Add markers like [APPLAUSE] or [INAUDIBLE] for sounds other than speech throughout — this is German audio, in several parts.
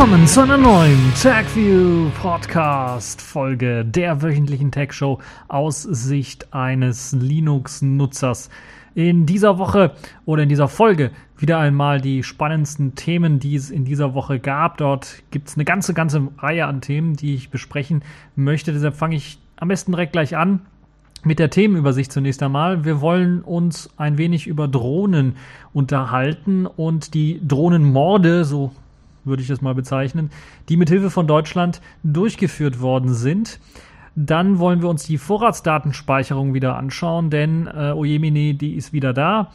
Willkommen zu einer neuen TechView Podcast Folge der wöchentlichen Tech Show aus Sicht eines Linux-Nutzers. In dieser Woche oder in dieser Folge wieder einmal die spannendsten Themen, die es in dieser Woche gab. Dort gibt es eine ganze, ganze Reihe an Themen, die ich besprechen möchte. Deshalb fange ich am besten direkt gleich an mit der Themenübersicht zunächst einmal. Wir wollen uns ein wenig über Drohnen unterhalten und die Drohnenmorde, so würde ich das mal bezeichnen, die mit Hilfe von Deutschland durchgeführt worden sind. Dann wollen wir uns die Vorratsdatenspeicherung wieder anschauen, denn äh, Ojemini, die ist wieder da.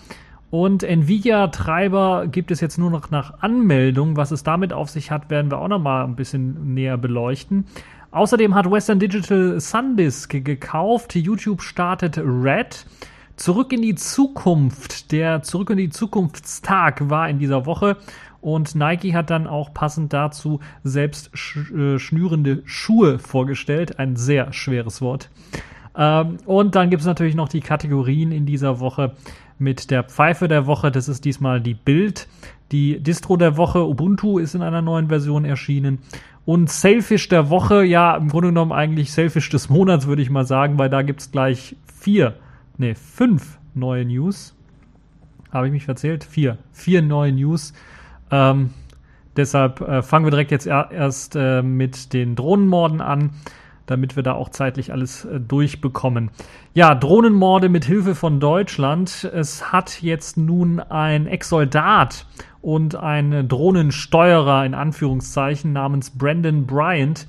Und Nvidia-Treiber gibt es jetzt nur noch nach Anmeldung. Was es damit auf sich hat, werden wir auch noch mal ein bisschen näher beleuchten. Außerdem hat Western Digital Sundisk gekauft. YouTube startet Red. Zurück in die Zukunft. Der Zurück in die Zukunftstag war in dieser Woche. Und Nike hat dann auch passend dazu selbst sch äh, schnürende Schuhe vorgestellt. Ein sehr schweres Wort. Ähm, und dann gibt es natürlich noch die Kategorien in dieser Woche mit der Pfeife der Woche. Das ist diesmal die Bild. Die Distro der Woche, Ubuntu, ist in einer neuen Version erschienen. Und Sailfish der Woche, ja, im Grunde genommen eigentlich Sailfish des Monats, würde ich mal sagen, weil da gibt es gleich vier, nee, fünf neue News. Habe ich mich verzählt? Vier. Vier neue News ähm, deshalb äh, fangen wir direkt jetzt er erst äh, mit den Drohnenmorden an, damit wir da auch zeitlich alles äh, durchbekommen. Ja, Drohnenmorde mit Hilfe von Deutschland. Es hat jetzt nun ein Ex-Soldat und ein Drohnensteuerer in Anführungszeichen namens Brandon Bryant.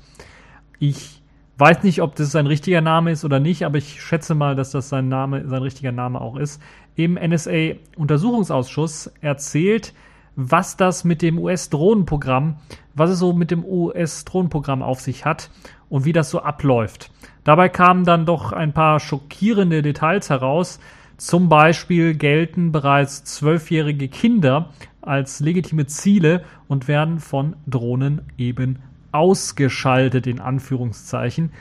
Ich weiß nicht, ob das sein richtiger Name ist oder nicht, aber ich schätze mal, dass das sein Name, sein richtiger Name auch ist. Im NSA-Untersuchungsausschuss erzählt, was das mit dem US-Drohnenprogramm, was es so mit dem US-Drohnenprogramm auf sich hat und wie das so abläuft. Dabei kamen dann doch ein paar schockierende Details heraus. Zum Beispiel gelten bereits zwölfjährige Kinder als legitime Ziele und werden von Drohnen eben ausgeschaltet, in Anführungszeichen.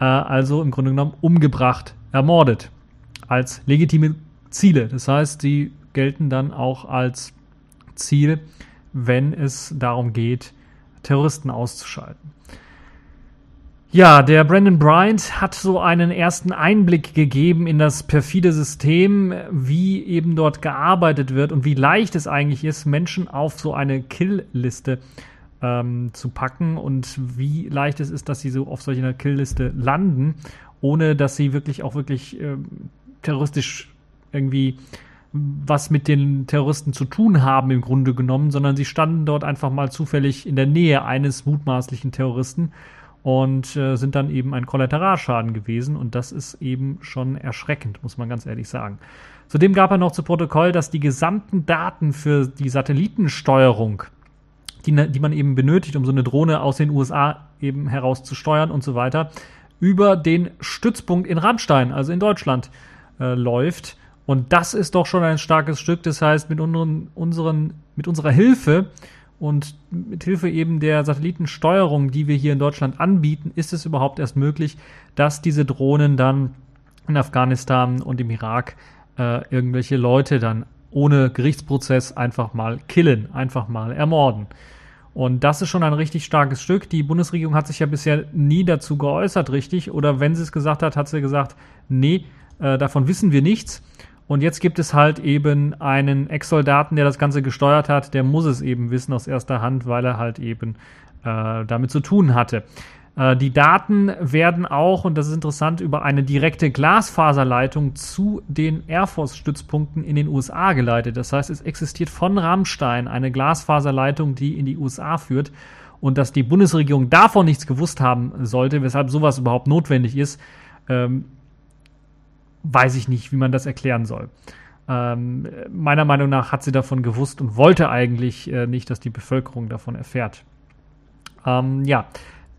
Äh, also im Grunde genommen umgebracht, ermordet. Als legitime Ziele. Das heißt, sie gelten dann auch als Ziel, wenn es darum geht, Terroristen auszuschalten. Ja, der Brandon Bryant hat so einen ersten Einblick gegeben in das perfide System, wie eben dort gearbeitet wird und wie leicht es eigentlich ist, Menschen auf so eine Kill-Liste ähm, zu packen und wie leicht es ist, dass sie so auf solch einer Kill-Liste landen, ohne dass sie wirklich auch wirklich ähm, terroristisch irgendwie was mit den Terroristen zu tun haben im Grunde genommen, sondern sie standen dort einfach mal zufällig in der Nähe eines mutmaßlichen Terroristen und äh, sind dann eben ein Kollateralschaden gewesen und das ist eben schon erschreckend, muss man ganz ehrlich sagen. Zudem gab er noch zu Protokoll, dass die gesamten Daten für die Satellitensteuerung, die, ne, die man eben benötigt, um so eine Drohne aus den USA eben heraus zu steuern und so weiter, über den Stützpunkt in Rammstein, also in Deutschland, äh, läuft und das ist doch schon ein starkes Stück. Das heißt, mit, unseren, unseren, mit unserer Hilfe und mit Hilfe eben der Satellitensteuerung, die wir hier in Deutschland anbieten, ist es überhaupt erst möglich, dass diese Drohnen dann in Afghanistan und im Irak äh, irgendwelche Leute dann ohne Gerichtsprozess einfach mal killen, einfach mal ermorden. Und das ist schon ein richtig starkes Stück. Die Bundesregierung hat sich ja bisher nie dazu geäußert, richtig? Oder wenn sie es gesagt hat, hat sie gesagt, nee, äh, davon wissen wir nichts. Und jetzt gibt es halt eben einen Ex-Soldaten, der das Ganze gesteuert hat, der muss es eben wissen aus erster Hand, weil er halt eben äh, damit zu tun hatte. Äh, die Daten werden auch, und das ist interessant, über eine direkte Glasfaserleitung zu den Air Force-Stützpunkten in den USA geleitet. Das heißt, es existiert von Rammstein eine Glasfaserleitung, die in die USA führt. Und dass die Bundesregierung davon nichts gewusst haben sollte, weshalb sowas überhaupt notwendig ist, ähm, weiß ich nicht, wie man das erklären soll. Ähm, meiner Meinung nach hat sie davon gewusst und wollte eigentlich äh, nicht, dass die Bevölkerung davon erfährt. Ähm, ja,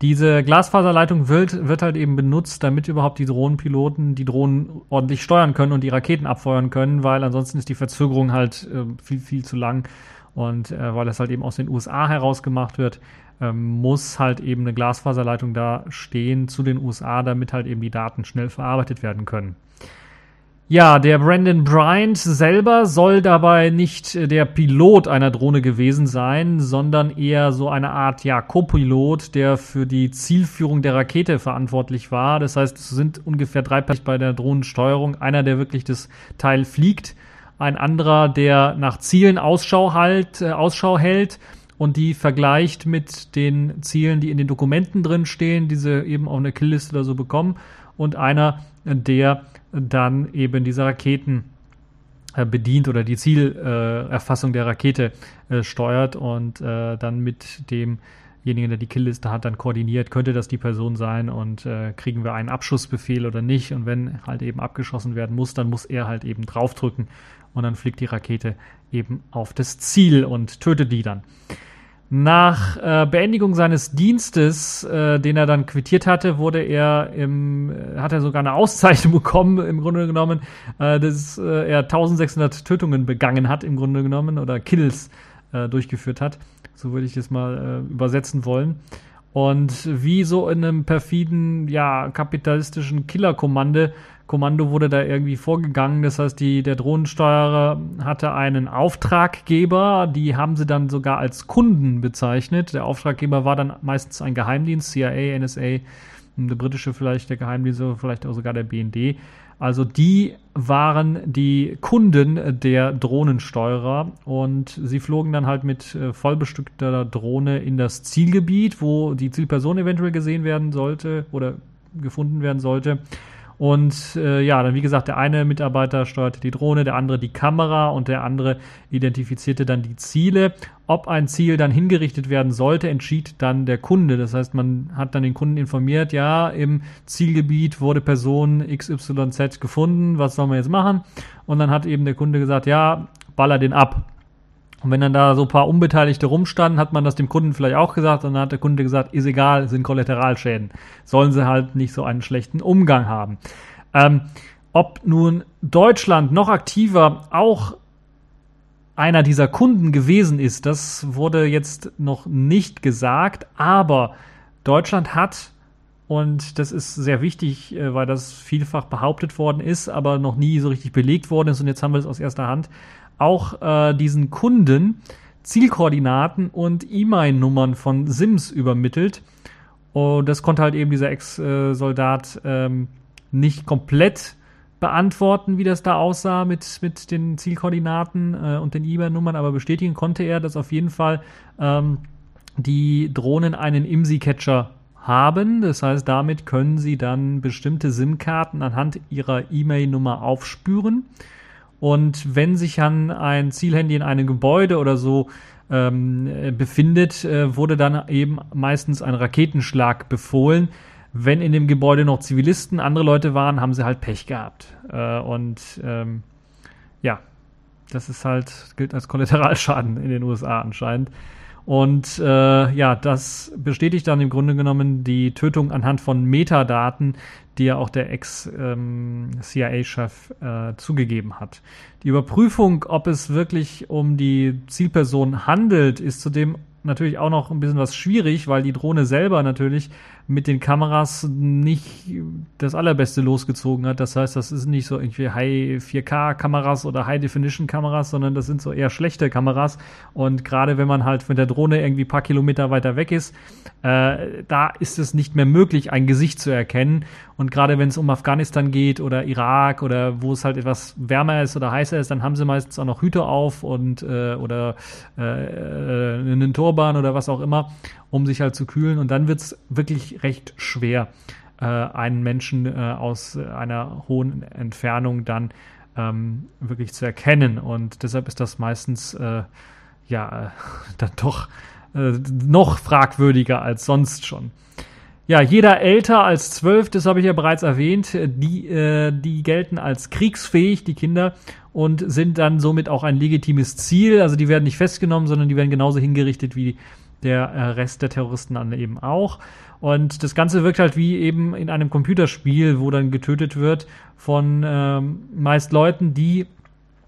diese Glasfaserleitung wird, wird halt eben benutzt, damit überhaupt die Drohnenpiloten die Drohnen ordentlich steuern können und die Raketen abfeuern können, weil ansonsten ist die Verzögerung halt äh, viel, viel zu lang. Und äh, weil das halt eben aus den USA heraus gemacht wird, ähm, muss halt eben eine Glasfaserleitung da stehen zu den USA, damit halt eben die Daten schnell verarbeitet werden können. Ja, der Brandon Bryant selber soll dabei nicht der Pilot einer Drohne gewesen sein, sondern eher so eine Art ja, Co-Pilot, der für die Zielführung der Rakete verantwortlich war. Das heißt, es sind ungefähr drei Personen bei der Drohnensteuerung. Einer, der wirklich das Teil fliegt, ein anderer, der nach Zielen Ausschau, halt, äh, Ausschau hält und die vergleicht mit den Zielen, die in den Dokumenten drin stehen, diese eben auf eine Killliste oder so bekommen und einer, der dann eben diese Raketen äh, bedient oder die Zielerfassung der Rakete äh, steuert und äh, dann mit demjenigen, der die Killliste hat, dann koordiniert, könnte das die Person sein und kriegen wir einen Abschussbefehl oder nicht. Und wenn halt eben abgeschossen werden muss, dann muss er halt eben draufdrücken und dann fliegt die Rakete eben auf das Ziel und tötet die dann. Nach äh, Beendigung seines Dienstes, äh, den er dann quittiert hatte, wurde er im, äh, hat er sogar eine Auszeichnung [LAUGHS] bekommen, im Grunde genommen, äh, dass äh, er 1600 Tötungen begangen hat, im Grunde genommen, oder Kills äh, durchgeführt hat. So würde ich das mal äh, übersetzen wollen. Und wie so in einem perfiden, ja, kapitalistischen Killerkommando Kommando wurde da irgendwie vorgegangen. Das heißt, die, der Drohnensteuerer hatte einen Auftraggeber, die haben sie dann sogar als Kunden bezeichnet. Der Auftraggeber war dann meistens ein Geheimdienst, CIA, NSA, der britische vielleicht der Geheimdienst, vielleicht auch sogar der BND. Also die waren die Kunden der Drohnensteuerer und sie flogen dann halt mit äh, vollbestückter Drohne in das Zielgebiet, wo die Zielperson eventuell gesehen werden sollte oder gefunden werden sollte. Und äh, ja, dann wie gesagt, der eine Mitarbeiter steuerte die Drohne, der andere die Kamera und der andere identifizierte dann die Ziele. Ob ein Ziel dann hingerichtet werden sollte, entschied dann der Kunde. Das heißt, man hat dann den Kunden informiert, ja, im Zielgebiet wurde Person XYZ gefunden, was sollen wir jetzt machen? Und dann hat eben der Kunde gesagt, ja, baller den ab. Und wenn dann da so ein paar Unbeteiligte rumstanden, hat man das dem Kunden vielleicht auch gesagt und dann hat der Kunde gesagt, ist egal, sind Kollateralschäden. Sollen sie halt nicht so einen schlechten Umgang haben. Ähm, ob nun Deutschland noch aktiver auch einer dieser Kunden gewesen ist, das wurde jetzt noch nicht gesagt, aber Deutschland hat, und das ist sehr wichtig, äh, weil das vielfach behauptet worden ist, aber noch nie so richtig belegt worden ist, und jetzt haben wir es aus erster Hand, auch äh, diesen Kunden Zielkoordinaten und E-Mail-Nummern von Sims übermittelt. Und das konnte halt eben dieser Ex-Soldat ähm, nicht komplett beantworten, wie das da aussah mit, mit den Zielkoordinaten äh, und den E-Mail-Nummern, aber bestätigen konnte er, dass auf jeden Fall ähm, die Drohnen einen IMSI-Catcher haben. Das heißt, damit können sie dann bestimmte SIM-Karten anhand ihrer E-Mail-Nummer aufspüren. Und wenn sich dann ein Zielhandy in einem Gebäude oder so ähm, befindet, äh, wurde dann eben meistens ein Raketenschlag befohlen. Wenn in dem Gebäude noch Zivilisten, andere Leute waren, haben sie halt Pech gehabt. Äh, und ähm, ja, das ist halt, gilt als Kollateralschaden in den USA anscheinend. Und äh, ja, das bestätigt dann im Grunde genommen die Tötung anhand von Metadaten, die ja auch der Ex-CIA-Chef ähm, äh, zugegeben hat. Die Überprüfung, ob es wirklich um die Zielperson handelt, ist zudem natürlich auch noch ein bisschen was schwierig, weil die Drohne selber natürlich mit den Kameras nicht das allerbeste losgezogen hat. Das heißt, das ist nicht so irgendwie High 4K Kameras oder High Definition Kameras, sondern das sind so eher schlechte Kameras. Und gerade wenn man halt mit der Drohne irgendwie paar Kilometer weiter weg ist, äh, da ist es nicht mehr möglich, ein Gesicht zu erkennen. Und gerade wenn es um Afghanistan geht oder Irak oder wo es halt etwas wärmer ist oder heißer ist, dann haben sie meistens auch noch Hüte auf und äh, oder äh, äh einen Turban oder was auch immer um sich halt zu kühlen. Und dann wird es wirklich recht schwer, äh, einen Menschen äh, aus einer hohen Entfernung dann ähm, wirklich zu erkennen. Und deshalb ist das meistens äh, ja äh, [LAUGHS] dann doch äh, noch fragwürdiger als sonst schon. Ja, jeder älter als zwölf, das habe ich ja bereits erwähnt, die, äh, die gelten als kriegsfähig, die Kinder, und sind dann somit auch ein legitimes Ziel. Also die werden nicht festgenommen, sondern die werden genauso hingerichtet wie der äh, Rest der Terroristen dann eben auch. Und das Ganze wirkt halt wie eben in einem Computerspiel, wo dann getötet wird von ähm, meist Leuten, die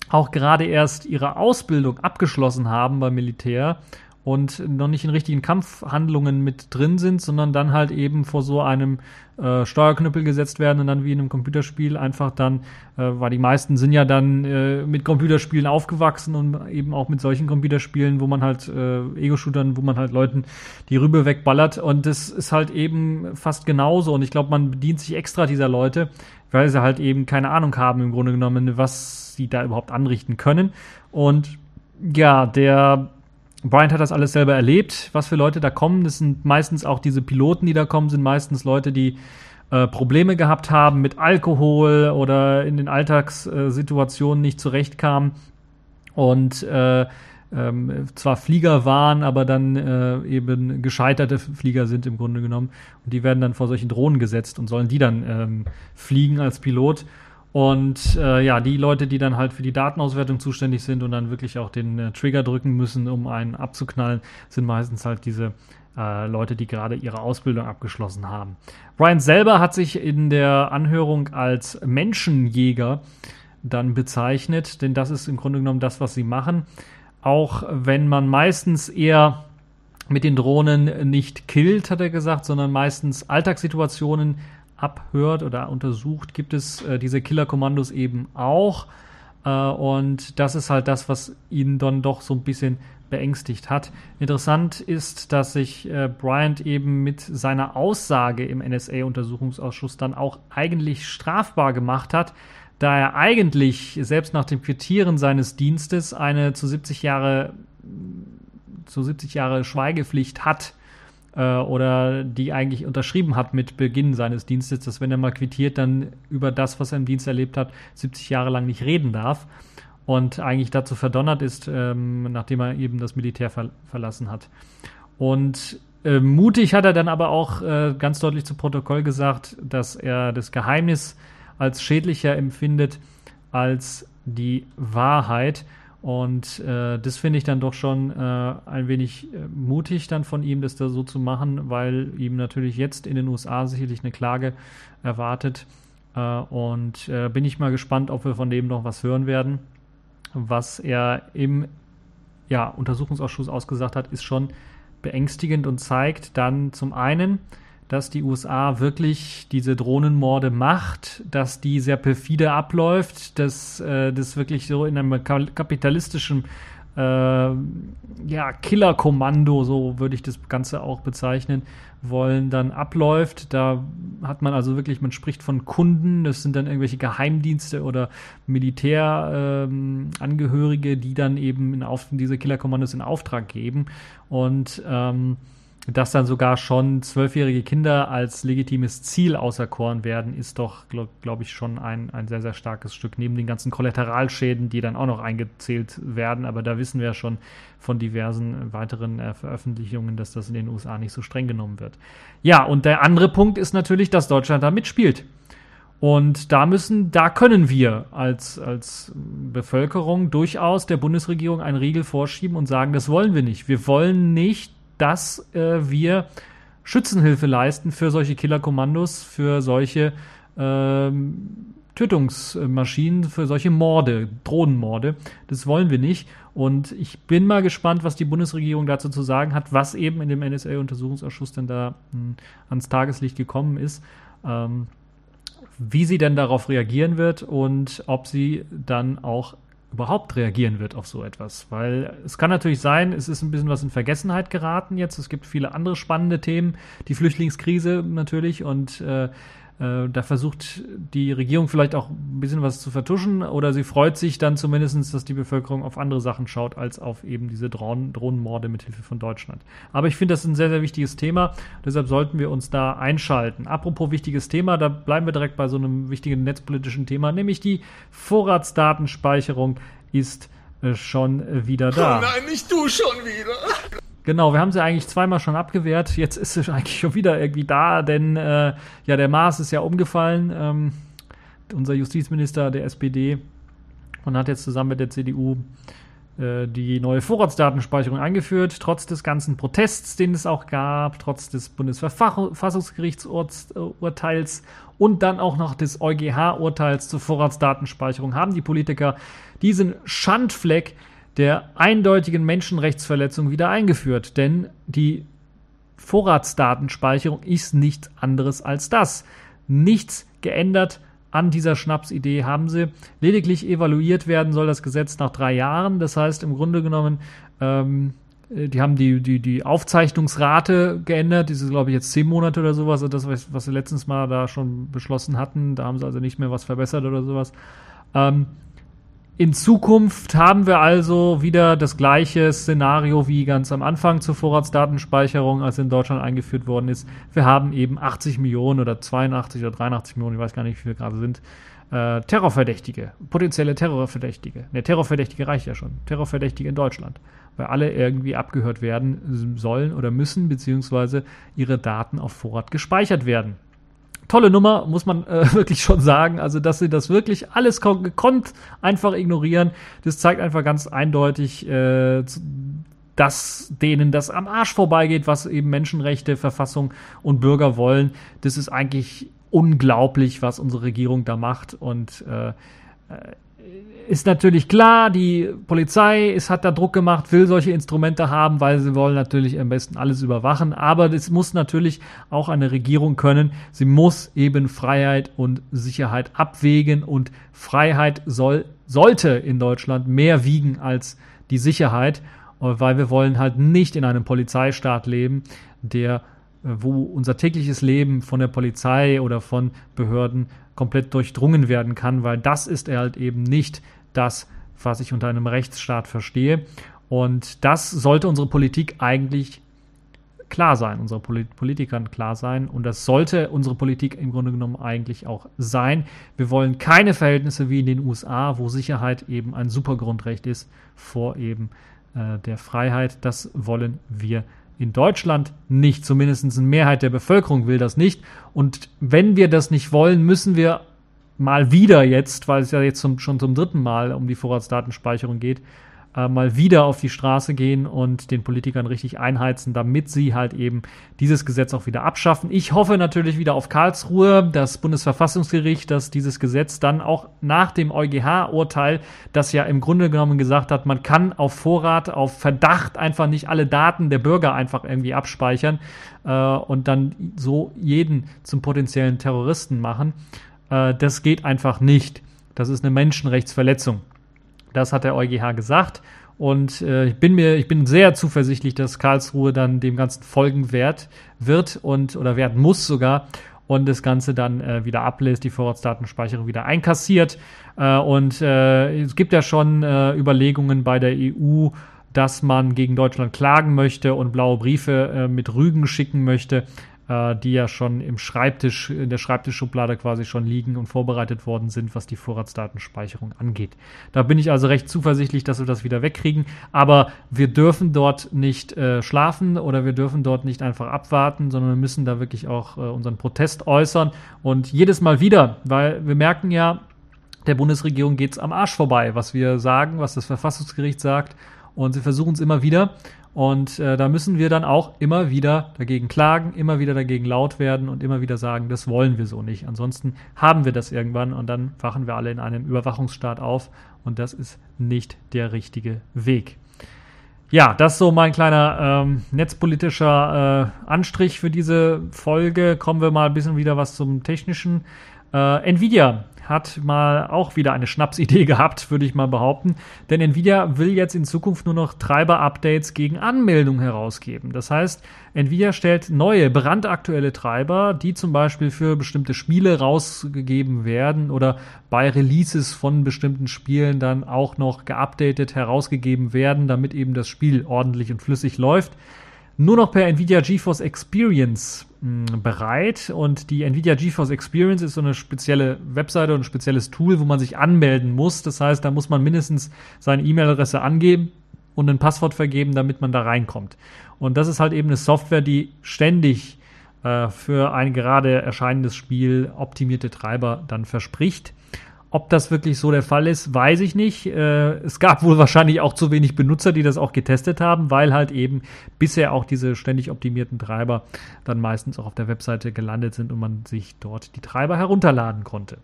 auch gerade erst ihre Ausbildung abgeschlossen haben beim Militär und noch nicht in richtigen Kampfhandlungen mit drin sind, sondern dann halt eben vor so einem äh, Steuerknüppel gesetzt werden und dann wie in einem Computerspiel einfach dann, äh, weil die meisten sind ja dann äh, mit Computerspielen aufgewachsen und eben auch mit solchen Computerspielen, wo man halt äh, Ego-Shootern, wo man halt Leuten die Rübe wegballert und das ist halt eben fast genauso und ich glaube, man bedient sich extra dieser Leute, weil sie halt eben keine Ahnung haben im Grunde genommen, was sie da überhaupt anrichten können und ja, der Bryant hat das alles selber erlebt, was für Leute da kommen. Das sind meistens auch diese Piloten, die da kommen, sind meistens Leute, die äh, Probleme gehabt haben mit Alkohol oder in den Alltagssituationen nicht zurechtkamen und äh, ähm, zwar Flieger waren, aber dann äh, eben gescheiterte Flieger sind im Grunde genommen. Und die werden dann vor solchen Drohnen gesetzt und sollen die dann ähm, fliegen als Pilot. Und äh, ja, die Leute, die dann halt für die Datenauswertung zuständig sind und dann wirklich auch den äh, Trigger drücken müssen, um einen abzuknallen, sind meistens halt diese äh, Leute, die gerade ihre Ausbildung abgeschlossen haben. Ryan selber hat sich in der Anhörung als Menschenjäger dann bezeichnet, denn das ist im Grunde genommen das, was sie machen. Auch wenn man meistens eher mit den Drohnen nicht killt, hat er gesagt, sondern meistens Alltagssituationen abhört oder untersucht, gibt es äh, diese Killer-Kommandos eben auch. Äh, und das ist halt das, was ihn dann doch so ein bisschen beängstigt hat. Interessant ist, dass sich äh, Bryant eben mit seiner Aussage im NSA-Untersuchungsausschuss dann auch eigentlich strafbar gemacht hat, da er eigentlich selbst nach dem Quittieren seines Dienstes eine zu 70 Jahre zu 70 Jahre Schweigepflicht hat äh, oder die eigentlich unterschrieben hat mit Beginn seines Dienstes, dass wenn er mal quittiert, dann über das, was er im Dienst erlebt hat, 70 Jahre lang nicht reden darf und eigentlich dazu verdonnert ist, ähm, nachdem er eben das Militär ver verlassen hat. Und äh, mutig hat er dann aber auch äh, ganz deutlich zu Protokoll gesagt, dass er das Geheimnis als schädlicher empfindet als die Wahrheit. Und äh, das finde ich dann doch schon äh, ein wenig äh, mutig dann von ihm, das da so zu machen, weil ihm natürlich jetzt in den USA sicherlich eine Klage erwartet. Äh, und äh, bin ich mal gespannt, ob wir von dem noch was hören werden. Was er im ja, Untersuchungsausschuss ausgesagt hat, ist schon beängstigend und zeigt dann zum einen, dass die USA wirklich diese Drohnenmorde macht, dass die sehr perfide abläuft, dass äh, das wirklich so in einem kapitalistischen äh, ja, Killerkommando, so würde ich das Ganze auch bezeichnen wollen, dann abläuft. Da hat man also wirklich, man spricht von Kunden, das sind dann irgendwelche Geheimdienste oder Militärangehörige, ähm, die dann eben in auf, diese Killerkommandos in Auftrag geben. Und ähm, dass dann sogar schon zwölfjährige Kinder als legitimes Ziel auserkoren werden, ist doch, glaube glaub ich, schon ein, ein sehr, sehr starkes Stück, neben den ganzen Kollateralschäden, die dann auch noch eingezählt werden. Aber da wissen wir ja schon von diversen weiteren äh, Veröffentlichungen, dass das in den USA nicht so streng genommen wird. Ja, und der andere Punkt ist natürlich, dass Deutschland da mitspielt. Und da müssen, da können wir als, als Bevölkerung durchaus der Bundesregierung einen Riegel vorschieben und sagen, das wollen wir nicht. Wir wollen nicht dass äh, wir Schützenhilfe leisten für solche Killerkommandos, für solche ähm, Tötungsmaschinen, für solche Morde, Drohnenmorde. Das wollen wir nicht. Und ich bin mal gespannt, was die Bundesregierung dazu zu sagen hat, was eben in dem NSA-Untersuchungsausschuss denn da mh, hm, ans Tageslicht gekommen ist. Ähm, wie sie denn darauf reagieren wird und ob sie dann auch überhaupt reagieren wird auf so etwas. Weil es kann natürlich sein, es ist ein bisschen was in Vergessenheit geraten jetzt. Es gibt viele andere spannende Themen, die Flüchtlingskrise natürlich und äh, da versucht die Regierung vielleicht auch ein bisschen was zu vertuschen oder sie freut sich dann zumindest, dass die Bevölkerung auf andere Sachen schaut, als auf eben diese Drohnen, Drohnenmorde mit Hilfe von Deutschland. Aber ich finde, das ist ein sehr, sehr wichtiges Thema. Deshalb sollten wir uns da einschalten. Apropos wichtiges Thema, da bleiben wir direkt bei so einem wichtigen netzpolitischen Thema, nämlich die Vorratsdatenspeicherung ist äh, schon wieder da. Oh nein, nicht du schon wieder. Genau, wir haben sie eigentlich zweimal schon abgewehrt. Jetzt ist sie eigentlich schon wieder irgendwie da, denn äh, ja, der Maas ist ja umgefallen. Ähm, unser Justizminister der SPD und hat jetzt zusammen mit der CDU äh, die neue Vorratsdatenspeicherung eingeführt, trotz des ganzen Protests, den es auch gab, trotz des Bundesverfassungsgerichtsurteils und dann auch noch des EuGH-Urteils zur Vorratsdatenspeicherung haben die Politiker diesen Schandfleck der eindeutigen Menschenrechtsverletzung wieder eingeführt. Denn die Vorratsdatenspeicherung ist nichts anderes als das. Nichts geändert an dieser Schnapsidee haben sie. Lediglich evaluiert werden soll das Gesetz nach drei Jahren. Das heißt, im Grunde genommen, ähm, die haben die, die, die Aufzeichnungsrate geändert. Die ist, glaube ich, jetzt zehn Monate oder sowas. Also das, was sie letztens mal da schon beschlossen hatten. Da haben sie also nicht mehr was verbessert oder sowas. Ähm, in Zukunft haben wir also wieder das gleiche Szenario wie ganz am Anfang zur Vorratsdatenspeicherung, als in Deutschland eingeführt worden ist. Wir haben eben 80 Millionen oder 82 oder 83 Millionen, ich weiß gar nicht, wie viele gerade sind, äh, Terrorverdächtige, potenzielle Terrorverdächtige. Ne, Terrorverdächtige reicht ja schon. Terrorverdächtige in Deutschland. Weil alle irgendwie abgehört werden sollen oder müssen, beziehungsweise ihre Daten auf Vorrat gespeichert werden tolle Nummer, muss man äh, [LAUGHS] wirklich schon sagen. Also, dass sie das wirklich alles gekonnt einfach ignorieren, das zeigt einfach ganz eindeutig, äh, dass denen das am Arsch vorbeigeht, was eben Menschenrechte, Verfassung und Bürger wollen. Das ist eigentlich unglaublich, was unsere Regierung da macht. Und äh, äh ist natürlich klar, die Polizei ist, hat da Druck gemacht, will solche Instrumente haben, weil sie wollen natürlich am besten alles überwachen. Aber es muss natürlich auch eine Regierung können. Sie muss eben Freiheit und Sicherheit abwägen und Freiheit soll, sollte in Deutschland mehr wiegen als die Sicherheit, weil wir wollen halt nicht in einem Polizeistaat leben, der wo unser tägliches Leben von der Polizei oder von Behörden komplett durchdrungen werden kann, weil das ist halt eben nicht das, was ich unter einem Rechtsstaat verstehe. Und das sollte unsere Politik eigentlich klar sein, unsere Politikern klar sein. Und das sollte unsere Politik im Grunde genommen eigentlich auch sein. Wir wollen keine Verhältnisse wie in den USA, wo Sicherheit eben ein Supergrundrecht ist vor eben äh, der Freiheit. Das wollen wir in Deutschland nicht. Zumindest eine Mehrheit der Bevölkerung will das nicht. Und wenn wir das nicht wollen, müssen wir mal wieder jetzt, weil es ja jetzt zum, schon zum dritten Mal um die Vorratsdatenspeicherung geht, äh, mal wieder auf die Straße gehen und den Politikern richtig einheizen, damit sie halt eben dieses Gesetz auch wieder abschaffen. Ich hoffe natürlich wieder auf Karlsruhe, das Bundesverfassungsgericht, dass dieses Gesetz dann auch nach dem EuGH-Urteil, das ja im Grunde genommen gesagt hat, man kann auf Vorrat, auf Verdacht einfach nicht alle Daten der Bürger einfach irgendwie abspeichern äh, und dann so jeden zum potenziellen Terroristen machen. Äh, das geht einfach nicht. Das ist eine Menschenrechtsverletzung. Das hat der EuGH gesagt. Und äh, ich bin mir, ich bin sehr zuversichtlich, dass Karlsruhe dann dem Ganzen folgen wird, wird und oder werden muss sogar und das Ganze dann äh, wieder ablässt, die Vorratsdatenspeicherung wieder einkassiert. Äh, und äh, es gibt ja schon äh, Überlegungen bei der EU, dass man gegen Deutschland klagen möchte und blaue Briefe äh, mit Rügen schicken möchte äh, die ja schon im Schreibtisch, in der Schreibtischschublade quasi schon liegen und vorbereitet worden sind, was die Vorratsdatenspeicherung angeht. Da bin ich also recht zuversichtlich, dass wir das wieder wegkriegen. Aber wir dürfen dort nicht äh, schlafen oder wir dürfen dort nicht einfach abwarten, sondern wir müssen da wirklich auch äh, unseren Protest äußern. Und jedes Mal wieder, weil wir merken ja, der Bundesregierung geht es am Arsch vorbei, was wir sagen, was das Verfassungsgericht sagt. Und sie versuchen es immer wieder. Und äh, da müssen wir dann auch immer wieder dagegen klagen, immer wieder dagegen laut werden und immer wieder sagen, das wollen wir so nicht. Ansonsten haben wir das irgendwann und dann wachen wir alle in einem Überwachungsstaat auf und das ist nicht der richtige Weg. Ja, das ist so mein kleiner ähm, netzpolitischer äh, Anstrich für diese Folge. Kommen wir mal ein bisschen wieder was zum technischen. Äh, Nvidia hat mal auch wieder eine Schnapsidee [LAUGHS] gehabt, würde ich mal behaupten. Denn Nvidia will jetzt in Zukunft nur noch Treiber-Updates gegen Anmeldung herausgeben. Das heißt, Nvidia stellt neue, brandaktuelle Treiber, die zum Beispiel für bestimmte Spiele rausgegeben werden oder bei Releases von bestimmten Spielen dann auch noch geupdatet herausgegeben werden, damit eben das Spiel ordentlich und flüssig läuft nur noch per Nvidia GeForce Experience hm, bereit. Und die Nvidia GeForce Experience ist so eine spezielle Webseite und ein spezielles Tool, wo man sich anmelden muss. Das heißt, da muss man mindestens seine E-Mail-Adresse angeben und ein Passwort vergeben, damit man da reinkommt. Und das ist halt eben eine Software, die ständig äh, für ein gerade erscheinendes Spiel optimierte Treiber dann verspricht. Ob das wirklich so der Fall ist, weiß ich nicht. Äh, es gab wohl wahrscheinlich auch zu wenig Benutzer, die das auch getestet haben, weil halt eben bisher auch diese ständig optimierten Treiber dann meistens auch auf der Webseite gelandet sind und man sich dort die Treiber herunterladen konnte.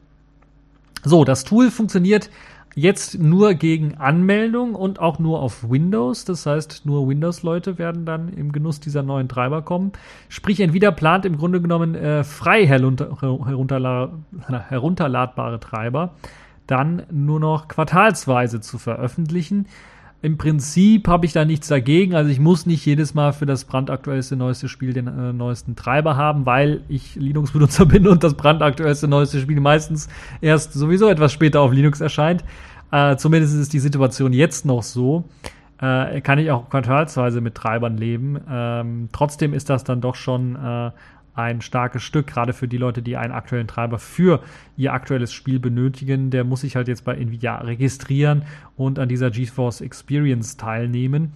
So, das Tool funktioniert jetzt nur gegen Anmeldung und auch nur auf Windows. Das heißt, nur Windows-Leute werden dann im Genuss dieser neuen Treiber kommen. Sprich, Nvidia plant im Grunde genommen äh, frei herunter, herunterla herunterladbare Treiber dann nur noch quartalsweise zu veröffentlichen. Im Prinzip habe ich da nichts dagegen. Also ich muss nicht jedes Mal für das brandaktuellste neueste Spiel den äh, neuesten Treiber haben, weil ich Linux-Benutzer [LAUGHS] bin und das brandaktuellste neueste Spiel meistens erst sowieso etwas später auf Linux erscheint. Äh, zumindest ist die Situation jetzt noch so. Äh, kann ich auch quartalsweise mit Treibern leben. Ähm, trotzdem ist das dann doch schon äh, ein starkes Stück, gerade für die Leute, die einen aktuellen Treiber für ihr aktuelles Spiel benötigen. Der muss sich halt jetzt bei Nvidia registrieren und an dieser GeForce Experience teilnehmen.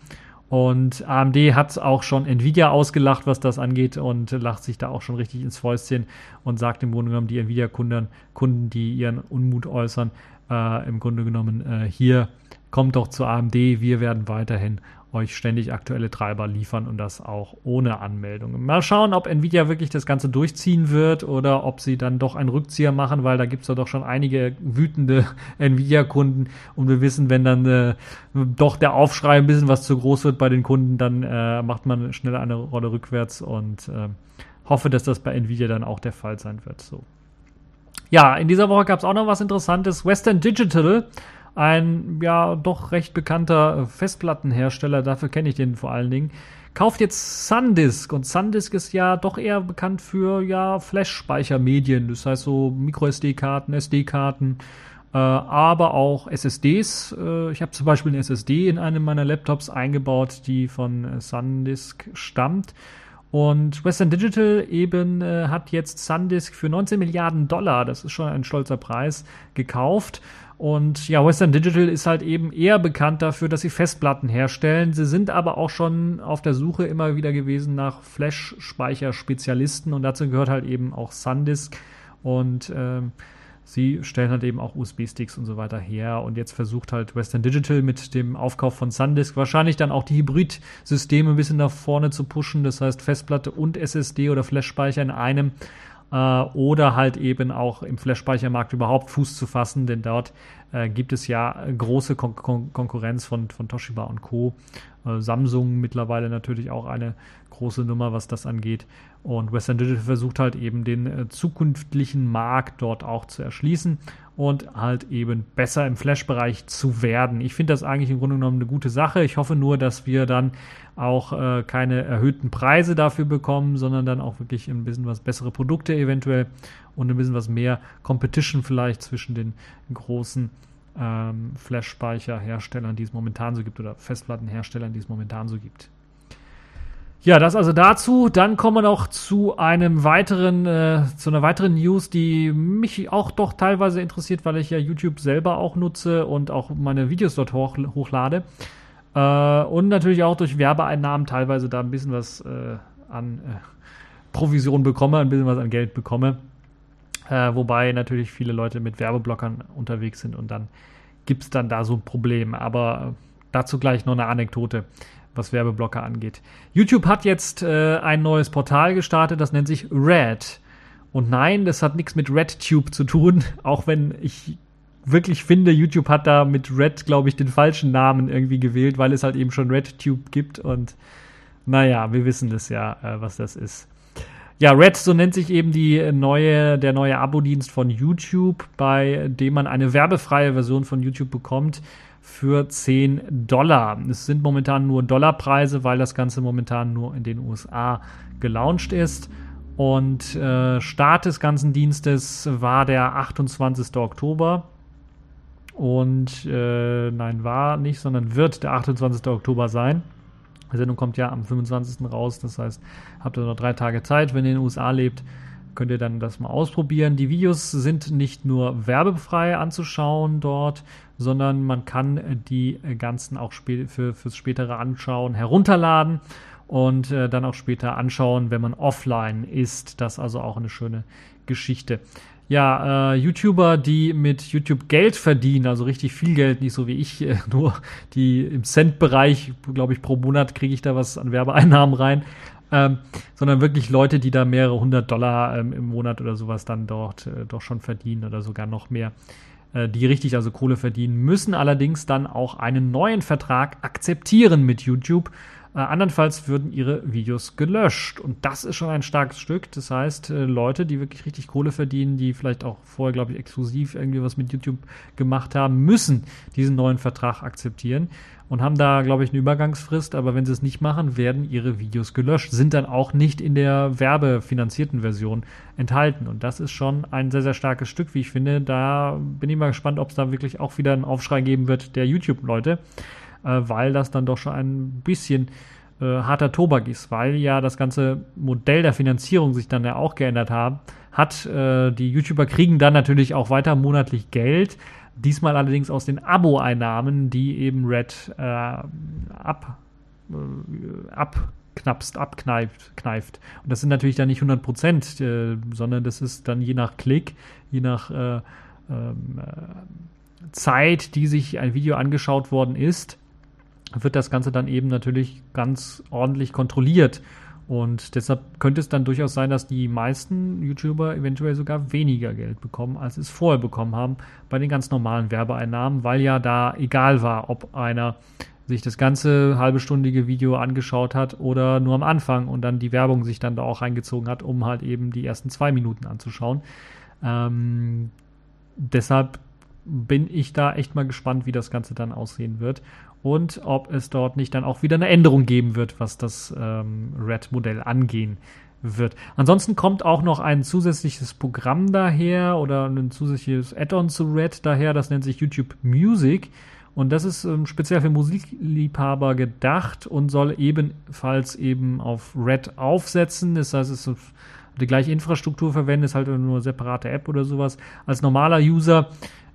Und AMD hat auch schon Nvidia ausgelacht, was das angeht und lacht sich da auch schon richtig ins Fäustchen und sagt im Grunde genommen die Nvidia-Kunden, Kunden, die ihren Unmut äußern, äh, im Grunde genommen äh, hier kommt doch zu AMD, wir werden weiterhin euch ständig aktuelle Treiber liefern und das auch ohne Anmeldung. Mal schauen, ob Nvidia wirklich das Ganze durchziehen wird oder ob sie dann doch einen Rückzieher machen, weil da gibt es ja doch schon einige wütende [LAUGHS] Nvidia-Kunden und wir wissen, wenn dann äh, doch der Aufschrei ein bisschen was zu groß wird bei den Kunden, dann äh, macht man schnell eine Rolle rückwärts und äh, hoffe, dass das bei Nvidia dann auch der Fall sein wird. So. Ja, in dieser Woche gab es auch noch was Interessantes. Western Digital ein ja doch recht bekannter Festplattenhersteller, dafür kenne ich den vor allen Dingen, kauft jetzt SanDisk und SanDisk ist ja doch eher bekannt für ja Flash-Speichermedien, das heißt so MicroSD-Karten, SD-Karten, äh, aber auch SSDs. Äh, ich habe zum Beispiel eine SSD in einem meiner Laptops eingebaut, die von SanDisk stammt. Und Western Digital eben äh, hat jetzt SanDisk für 19 Milliarden Dollar, das ist schon ein stolzer Preis, gekauft. Und ja, Western Digital ist halt eben eher bekannt dafür, dass sie Festplatten herstellen. Sie sind aber auch schon auf der Suche immer wieder gewesen nach Flash-Speicherspezialisten und dazu gehört halt eben auch SanDisk. Und ähm, sie stellen halt eben auch USB-Sticks und so weiter her. Und jetzt versucht halt Western Digital mit dem Aufkauf von SanDisk wahrscheinlich dann auch die Hybrid-Systeme ein bisschen nach vorne zu pushen. Das heißt Festplatte und SSD oder Flash-Speicher in einem äh, oder halt eben auch im Flash-Speichermarkt überhaupt Fuß zu fassen, denn dort äh, gibt es ja große Kon Kon Konkurrenz von, von Toshiba und Co. Äh, Samsung mittlerweile natürlich auch eine große Nummer, was das angeht. Und Western Digital versucht halt eben den äh, zukünftigen Markt dort auch zu erschließen und halt eben besser im Flash-Bereich zu werden. Ich finde das eigentlich im Grunde genommen eine gute Sache. Ich hoffe nur, dass wir dann auch äh, keine erhöhten Preise dafür bekommen, sondern dann auch wirklich ein bisschen was bessere Produkte eventuell und ein bisschen was mehr Competition vielleicht zwischen den großen ähm, Flash-Speicherherstellern, die es momentan so gibt, oder Festplattenherstellern, die es momentan so gibt. Ja, das also dazu. Dann kommen wir noch zu einem weiteren, äh, zu einer weiteren News, die mich auch doch teilweise interessiert, weil ich ja YouTube selber auch nutze und auch meine Videos dort hoch, hochlade. Äh, und natürlich auch durch Werbeeinnahmen teilweise da ein bisschen was äh, an äh, Provision bekomme, ein bisschen was an Geld bekomme. Äh, wobei natürlich viele Leute mit Werbeblockern unterwegs sind und dann gibt es dann da so ein Problem. Aber dazu gleich noch eine Anekdote was Werbeblocker angeht. YouTube hat jetzt äh, ein neues Portal gestartet, das nennt sich Red. Und nein, das hat nichts mit RedTube zu tun, [LAUGHS] auch wenn ich wirklich finde, YouTube hat da mit Red, glaube ich, den falschen Namen irgendwie gewählt, weil es halt eben schon RedTube gibt und naja, wir wissen das ja, äh, was das ist. Ja, Red, so nennt sich eben die neue, der neue Abo-Dienst von YouTube, bei dem man eine werbefreie Version von YouTube bekommt für 10 Dollar. Es sind momentan nur Dollarpreise, weil das Ganze momentan nur in den USA gelauncht ist. Und äh, Start des ganzen Dienstes war der 28. Oktober. Und äh, nein, war nicht, sondern wird der 28. Oktober sein. Die Sendung kommt ja am 25. raus. Das heißt, habt ihr noch drei Tage Zeit, wenn ihr in den USA lebt könnt ihr dann das mal ausprobieren. Die Videos sind nicht nur werbefrei anzuschauen dort, sondern man kann die ganzen auch für, fürs spätere Anschauen herunterladen und äh, dann auch später anschauen, wenn man offline ist. Das ist also auch eine schöne Geschichte. Ja, äh, YouTuber, die mit YouTube Geld verdienen, also richtig viel Geld, nicht so wie ich, äh, [LAUGHS] nur die im Cent-Bereich, glaube ich, pro Monat kriege ich da was an Werbeeinnahmen rein ähm, sondern wirklich Leute, die da mehrere hundert Dollar ähm, im Monat oder sowas dann dort äh, doch schon verdienen oder sogar noch mehr. äh, die richtig also Kohle verdienen, müssen allerdings dann auch einen neuen Vertrag akzeptieren mit YouTube. Äh, andernfalls würden ihre Videos gelöscht. Und das ist schon ein starkes Stück. Das heißt, äh, Leute, die wirklich richtig Kohle verdienen, die vielleicht auch vorher, glaube ich, exklusiv irgendwie was mit YouTube gemacht haben, müssen diesen neuen Vertrag akzeptieren und haben da, glaube ich, eine Übergangsfrist. Aber wenn sie es nicht machen, werden ihre Videos gelöscht, sind dann auch nicht in der werbefinanzierten Version enthalten. Und das ist schon ein sehr, sehr starkes Stück, wie ich finde. Da bin ich mal gespannt, ob es da wirklich auch wieder einen Aufschrei geben wird der YouTube-Leute äh, weil das dann doch schon ein bisschen äh, harter Tobak ist, weil ja das ganze Modell der Finanzierung sich dann ja auch geändert haben, hat. Äh, die YouTuber kriegen dann natürlich auch weiter monatlich Geld. Diesmal allerdings aus den Abo-Einnahmen, die eben Red äh, ab, äh, abknapst, abkneift. Kneift. Und das sind natürlich dann nicht 100 Prozent, äh, sondern das ist dann je nach Klick, je nach äh, ähm, äh, Zeit, die sich ein Video angeschaut worden ist, wird das Ganze dann eben natürlich ganz ordentlich kontrolliert. Und deshalb könnte es dann durchaus sein, dass die meisten YouTuber eventuell sogar weniger Geld bekommen, als sie es vorher bekommen haben bei den ganz normalen Werbeeinnahmen, weil ja da egal war, ob einer sich das ganze halbestündige Video angeschaut hat oder nur am Anfang und dann die Werbung sich dann da auch reingezogen hat, um halt eben die ersten zwei Minuten anzuschauen. Ähm, deshalb bin ich da echt mal gespannt, wie das Ganze dann aussehen wird und ob es dort nicht dann auch wieder eine Änderung geben wird, was das ähm, Red-Modell angehen wird. Ansonsten kommt auch noch ein zusätzliches Programm daher oder ein zusätzliches Add-on zu Red daher, das nennt sich YouTube Music. Und das ist ähm, speziell für Musikliebhaber gedacht und soll ebenfalls eben auf Red aufsetzen. Das heißt, es ist die gleiche Infrastruktur verwendet, ist halt nur eine separate App oder sowas. Als normaler User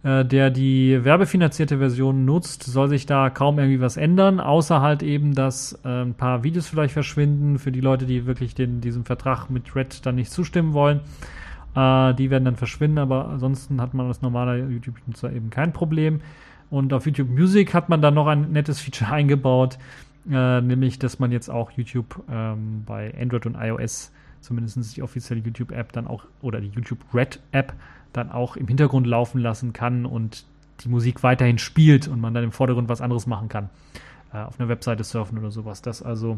äh, der die werbefinanzierte Version nutzt, soll sich da kaum irgendwie was ändern, außer halt eben, dass äh, ein paar Videos vielleicht verschwinden für die Leute, die wirklich den, diesem Vertrag mit Red dann nicht zustimmen wollen. Äh, die werden dann verschwinden, aber ansonsten hat man als normaler YouTube-Nutzer eben kein Problem. Und auf YouTube Music hat man dann noch ein nettes Feature [LAUGHS] eingebaut, äh, nämlich, dass man jetzt auch YouTube ähm, bei Android und iOS, zumindest die offizielle YouTube-App, dann auch, oder die YouTube Red-App, dann auch im Hintergrund laufen lassen kann und die Musik weiterhin spielt und man dann im Vordergrund was anderes machen kann. Äh, auf einer Webseite surfen oder sowas. Das ist also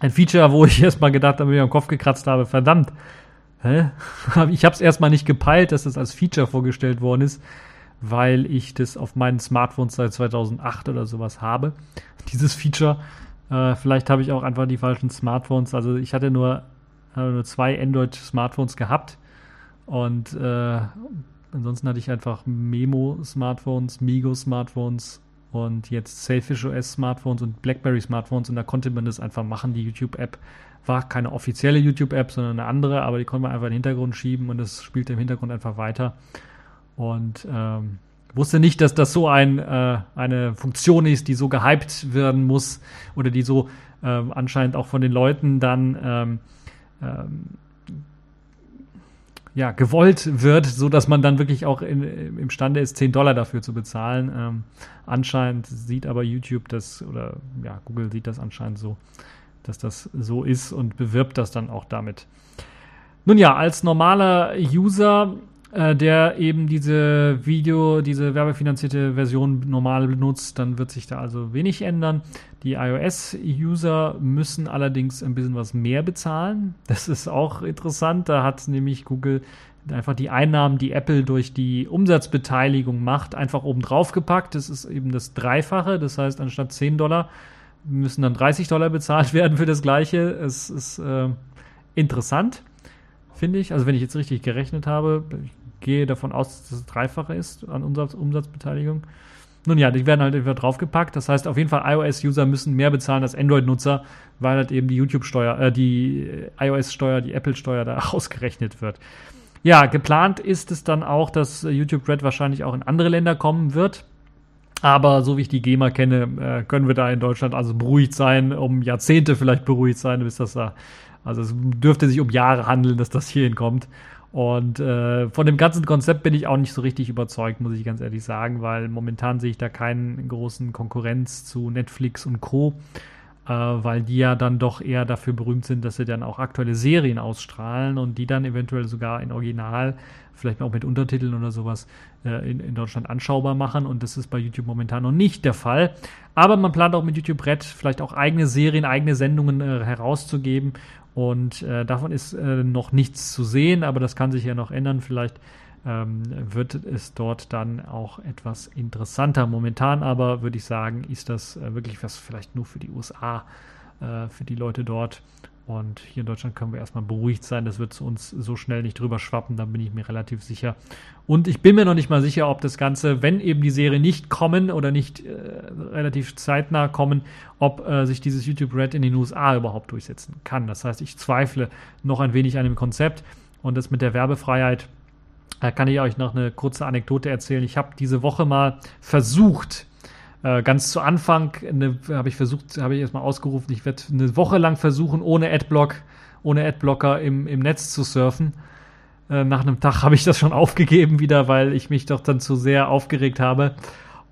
ein Feature, wo [LAUGHS] ich erstmal gedacht habe, mir am Kopf gekratzt habe, verdammt. Hä? [LAUGHS] Ich habe es erstmal nicht gepeilt, dass das als Feature vorgestellt worden ist, weil ich das auf meinen Smartphones seit 2008 oder sowas habe. [LAUGHS] Dieses Feature. Äh, vielleicht habe ich auch einfach die falschen Smartphones. Also ich hatte nur, äh, nur zwei Android-Smartphones gehabt und äh, ansonsten hatte ich einfach Memo-Smartphones, Migo-Smartphones und jetzt Selfish OS-Smartphones und BlackBerry-Smartphones und da konnte man das einfach machen. Die YouTube-App war keine offizielle YouTube-App, sondern eine andere, aber die konnte man einfach in den Hintergrund schieben und es spielte im Hintergrund einfach weiter. Und ähm, wusste nicht, dass das so ein, äh, eine Funktion ist, die so gehypt werden muss oder die so äh, anscheinend auch von den Leuten dann ähm, ähm, ja, gewollt wird, so dass man dann wirklich auch in, imstande ist, 10 Dollar dafür zu bezahlen. Ähm, anscheinend sieht aber YouTube das, oder ja, Google sieht das anscheinend so, dass das so ist und bewirbt das dann auch damit. Nun ja, als normaler User äh, der eben diese Video, diese werbefinanzierte Version normal benutzt, dann wird sich da also wenig ändern. Die iOS-User müssen allerdings ein bisschen was mehr bezahlen. Das ist auch interessant. Da hat nämlich Google einfach die Einnahmen, die Apple durch die Umsatzbeteiligung macht, einfach oben drauf gepackt. Das ist eben das Dreifache. Das heißt, anstatt 10 Dollar müssen dann 30 Dollar bezahlt werden für das Gleiche. Es ist äh, interessant, finde ich. Also wenn ich jetzt richtig gerechnet habe, gehe davon aus, dass es dreifache ist an Umsatz, Umsatzbeteiligung. Nun ja, die werden halt wieder draufgepackt. Das heißt, auf jeden Fall iOS-User müssen mehr bezahlen als Android-Nutzer, weil halt eben die YouTube-Steuer, äh, die iOS-Steuer, die Apple-Steuer da [LAUGHS] ausgerechnet wird. Ja, geplant ist es dann auch, dass YouTube Red wahrscheinlich auch in andere Länder kommen wird. Aber so wie ich die GEMA kenne, äh, können wir da in Deutschland also beruhigt sein, um Jahrzehnte vielleicht beruhigt sein, bis das da. Also es dürfte sich um Jahre handeln, dass das hierhin kommt. Und äh, von dem ganzen Konzept bin ich auch nicht so richtig überzeugt, muss ich ganz ehrlich sagen, weil momentan sehe ich da keinen großen Konkurrenz zu Netflix und Co. äh, weil die ja dann doch eher dafür berühmt sind, dass sie dann auch aktuelle Serien ausstrahlen und die dann eventuell sogar in Original, vielleicht auch mit Untertiteln oder sowas, äh, in, in Deutschland anschaubar machen. Und das ist bei YouTube momentan noch nicht der Fall. Aber man plant auch mit YouTube Red vielleicht auch eigene Serien, eigene Sendungen äh, herauszugeben. Und äh, davon ist äh, noch nichts zu sehen, aber das kann sich ja noch ändern. Vielleicht ähm, wird es dort dann auch etwas interessanter. Momentan aber würde ich sagen, ist das äh, wirklich was vielleicht nur für die USA, äh, für die Leute dort. Und hier in Deutschland können wir erstmal beruhigt sein. Das wird zu uns so schnell nicht drüber schwappen, da bin ich mir relativ sicher. Und ich bin mir noch nicht mal sicher, ob das Ganze, wenn eben die Serie nicht kommen oder nicht äh, relativ zeitnah kommen, ob äh, sich dieses YouTube Red in den USA überhaupt durchsetzen kann. Das heißt, ich zweifle noch ein wenig an dem Konzept. Und das mit der Werbefreiheit, da kann ich euch noch eine kurze Anekdote erzählen. Ich habe diese Woche mal versucht, äh, ganz zu Anfang habe ich versucht, habe ich erstmal ausgerufen, ich werde eine Woche lang versuchen, ohne Adblock, ohne Adblocker im, im Netz zu surfen. Äh, nach einem Tag [LAUGHS] habe ich das schon aufgegeben wieder, weil ich mich doch dann zu sehr aufgeregt habe.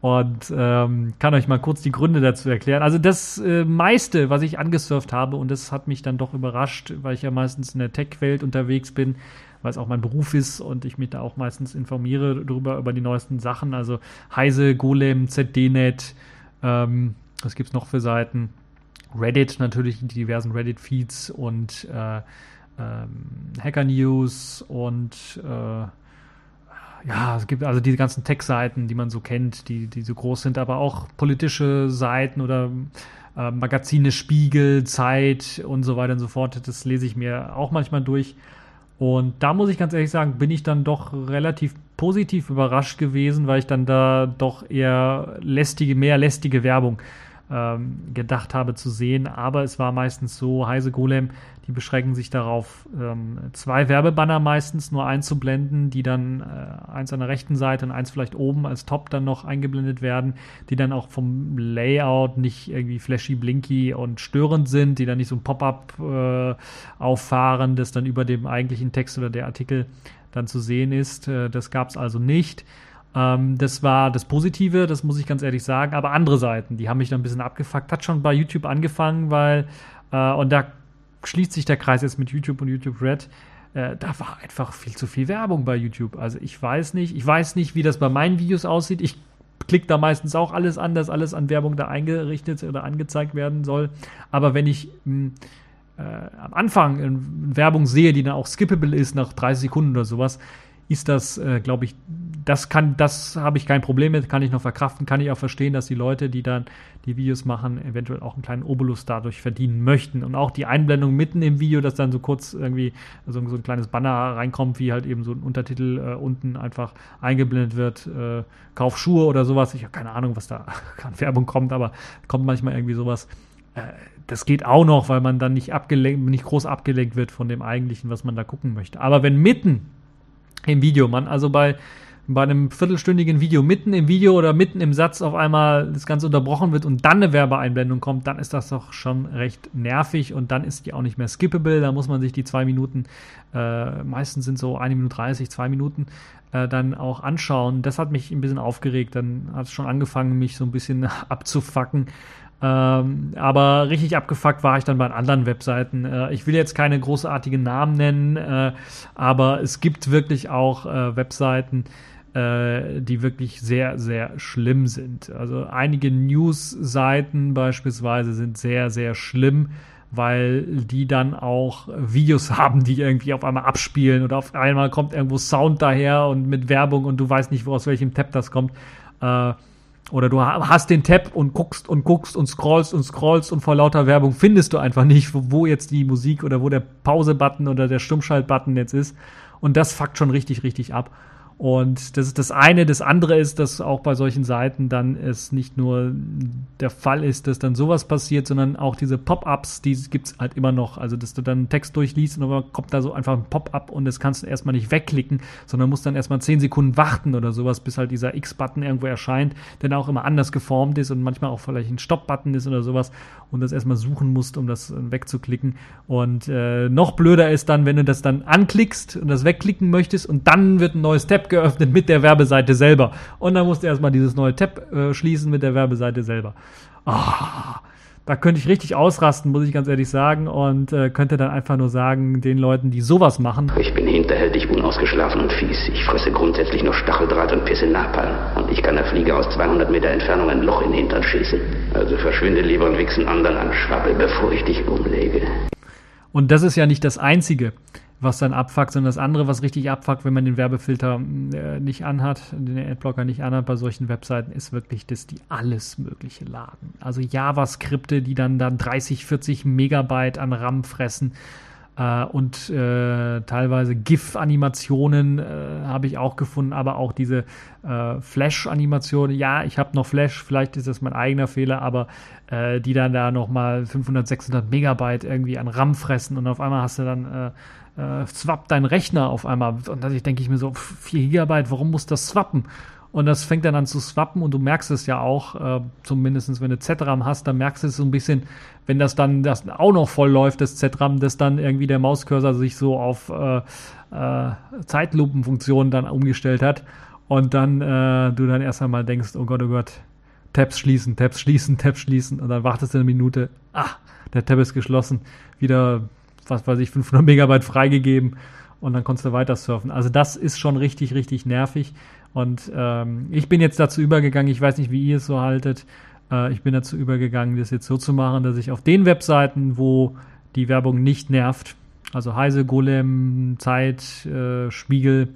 Und ähm, kann euch mal kurz die Gründe dazu erklären. Also das äh, meiste, was ich angesurft habe, und das hat mich dann doch überrascht, weil ich ja meistens in der Tech-Welt unterwegs bin, weil es auch mein Beruf ist und ich mich da auch meistens informiere darüber, über die neuesten Sachen. Also Heise, Golem, ZDNet, ähm, was es noch für Seiten? Reddit natürlich, die diversen Reddit-Feeds und äh, ähm, Hacker News und äh, ja, es gibt also diese ganzen Tech-Seiten, die man so kennt, die, die so groß sind, aber auch politische Seiten oder äh, Magazine, Spiegel, Zeit und so weiter und so fort. Das lese ich mir auch manchmal durch. Und da muss ich ganz ehrlich sagen, bin ich dann doch relativ positiv überrascht gewesen, weil ich dann da doch eher lästige, mehr lästige Werbung ähm, gedacht habe zu sehen. Aber es war meistens so, Heise Golem, die beschränken sich darauf, ähm, zwei Werbebanner meistens nur einzublenden, die dann äh, eins an der rechten Seite und eins vielleicht oben als Top dann noch eingeblendet werden, die dann auch vom Layout nicht irgendwie flashy, blinky und störend sind, die dann nicht so ein Pop-up äh, auffahren, das dann über dem eigentlichen Text oder der Artikel dann zu sehen ist. Äh, das gab es also nicht. Ähm, das war das Positive, das muss ich ganz ehrlich sagen. Aber andere Seiten, die haben mich dann ein bisschen abgefuckt. Hat schon bei YouTube angefangen, weil, äh, und da schließt sich der Kreis jetzt mit YouTube und YouTube Red. Äh, da war einfach viel zu viel Werbung bei YouTube. Also ich weiß nicht, ich weiß nicht, wie das bei meinen Videos aussieht. Ich klicke da meistens auch alles an, dass alles an Werbung da eingerichtet oder angezeigt werden soll. Aber wenn ich mh, hm, äh, am Anfang äh, Werbung sehe, die dann auch skippable ist nach 30 Sekunden oder sowas, ist das, äh, glaube ich, das kann, das habe ich kein Problem mit, kann ich noch verkraften, kann ich auch verstehen, dass die Leute, die dann die Videos machen, eventuell auch einen kleinen Obolus dadurch verdienen möchten. Und auch die Einblendung mitten im Video, dass dann so kurz irgendwie so, so ein kleines Banner reinkommt, wie halt eben so ein Untertitel äh, unten einfach eingeblendet wird, äh, Kauf Schuhe oder sowas. Ich habe keine Ahnung, was da [LAUGHS] an Werbung kommt, aber kommt manchmal irgendwie sowas. Äh, das geht auch noch, weil man dann nicht abgelenkt, nicht groß abgelenkt wird von dem eigentlichen, was man da gucken möchte. Aber wenn mitten im Video. Man also bei, bei einem viertelstündigen Video mitten im Video oder mitten im Satz auf einmal das Ganze unterbrochen wird und dann eine Werbeeinblendung kommt, dann ist das doch schon recht nervig und dann ist die auch nicht mehr skippable. Da muss man sich die zwei Minuten, äh, meistens sind so eine Minute 30, zwei Minuten, äh, dann auch anschauen. Das hat mich ein bisschen aufgeregt. Dann hat es schon angefangen, mich so ein bisschen [LAUGHS] abzufacken. Ähm, aber richtig abgefuckt war ich dann bei anderen Webseiten. Äh, ich will jetzt keine großartigen Namen nennen, äh, aber es gibt wirklich auch äh, Webseiten, äh, die wirklich sehr, sehr schlimm sind. Also einige News-Seiten beispielsweise sind sehr, sehr schlimm weil die dann auch Videos [LAUGHS] haben, die irgendwie auf einmal abspielen oder auf einmal kommt irgendwo Sound daher und mit Werbung und du weißt nicht, aus welchem Tab das kommt. Äh, oder du hast den Tab und guckst und guckst und scrollst und scrollst und vor lauter Werbung findest du einfach nicht, wo, jetzt die Musik oder wo der Pause-Button oder der Stummschalt-Button jetzt ist. Und das fuckt schon richtig, richtig ab. Und das ist das eine. Das andere ist, dass auch bei solchen Seiten dann es nicht nur der Fall ist, dass dann sowas passiert, sondern auch diese Pop-ups, die gibt's halt immer noch. Also, dass du dann einen Text durchliest und dann kommt da so einfach ein Pop-up und das kannst du erstmal nicht wegklicken, sondern musst dann erstmal zehn Sekunden warten oder sowas, bis halt dieser X-Button irgendwo erscheint, der auch immer anders geformt ist und manchmal auch vielleicht ein Stop-Button ist oder sowas und das erstmal suchen musst, um das wegzuklicken. Und äh, noch blöder ist dann, wenn du das dann anklickst und das wegklicken möchtest und dann wird ein neues Tab geöffnet mit der Werbeseite selber. Und dann musst du erstmal dieses neue Tab äh, schließen mit der Werbeseite selber. Ah, da könnte ich richtig ausrasten, muss ich ganz ehrlich sagen, und äh, könnte dann einfach nur sagen, den Leuten, die sowas machen. Ich bin hinterhältig, unausgeschlafen und fies. Ich fresse grundsätzlich nur Stacheldraht und pisse Napalm. Und ich kann der Fliege aus 200 Meter Entfernung ein Loch in den Hintern schießen. Also verschwinde lieber und wichsen anderen an Schwabbel, bevor ich dich umlege. Und das ist ja nicht das Einzige was dann abfuckt, sondern das andere, was richtig abfuckt, wenn man den Werbefilter äh, nicht anhat, den Adblocker nicht anhat bei solchen Webseiten, ist wirklich, dass die alles Mögliche laden. Also JavaScripte, die dann, dann 30, 40 Megabyte an RAM fressen äh, und äh, teilweise GIF-Animationen äh, habe ich auch gefunden, aber auch diese äh, Flash-Animationen. Ja, ich habe noch Flash, vielleicht ist das mein eigener Fehler, aber äh, die dann da nochmal 500, 600 Megabyte irgendwie an RAM fressen und auf einmal hast du dann äh, swappt dein Rechner auf einmal. Und dann denke ich mir so, 4 Gigabyte, warum muss das swappen? Und das fängt dann an zu swappen und du merkst es ja auch, äh, zumindest wenn du ZRAM hast, dann merkst du es so ein bisschen, wenn das dann das auch noch voll läuft, das ZRAM, dass dann irgendwie der Mauscursor sich so auf äh, äh, Zeitlupenfunktion dann umgestellt hat und dann äh, du dann erst einmal denkst, oh Gott, oh Gott, Tabs schließen, Tabs schließen, Tabs schließen und dann wartest du eine Minute, ah, der Tab ist geschlossen, wieder was weiß ich, 500 [LAUGHS] Megabyte freigegeben und dann konntest du weiter surfen. Also das ist schon richtig, richtig nervig. Und ähm, ich bin jetzt dazu übergegangen, ich weiß nicht, wie ihr es so haltet, äh, ich bin dazu übergegangen, das jetzt so zu machen, dass ich auf den Webseiten, wo die Werbung nicht nervt, also Heise, Golem, Zeit, äh, Spiegel,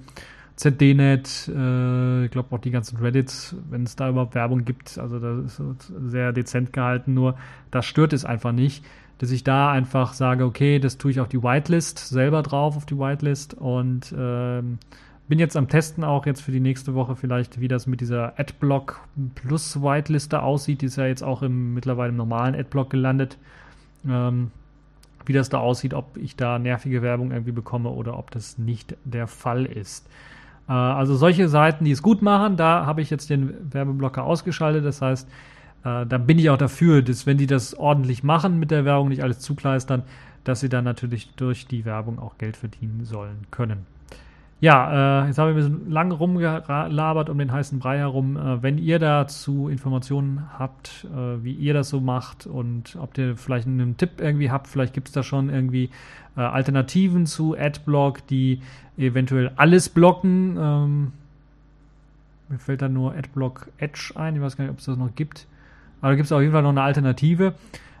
ZDNet, äh, ich glaube auch die ganzen Reddits, wenn es da überhaupt Werbung gibt, also das ist sehr dezent gehalten, nur das stört es einfach nicht dass ich da einfach sage, okay, das tue ich auf die Whitelist selber drauf, auf die Whitelist und ähm, bin jetzt am Testen auch jetzt für die nächste Woche vielleicht, wie das mit dieser Adblock Plus Whiteliste aussieht. Die ist ja jetzt auch im mittlerweile im normalen Adblock gelandet. Ähm, wie das da aussieht, ob ich da nervige Werbung irgendwie bekomme oder ob das nicht der Fall ist. Äh, also solche Seiten, die es gut machen, da habe ich jetzt den Werbeblocker ausgeschaltet. Das heißt, äh, dann bin ich auch dafür, dass wenn die das ordentlich machen mit der Werbung, nicht alles zukleistern, dass sie dann natürlich durch die Werbung auch Geld verdienen sollen können. Ja, äh, jetzt habe ich ein bisschen lang rumgelabert um den heißen Brei herum. Äh, wenn ihr dazu Informationen habt, äh, wie ihr das so macht und ob ihr vielleicht einen Tipp irgendwie habt, vielleicht gibt es da schon irgendwie äh, Alternativen zu Adblock, die eventuell alles blocken. Ähm, mir fällt da nur Adblock Edge ein, ich weiß gar nicht, ob es das noch gibt. Aber da gibt es auf jeden Fall noch eine Alternative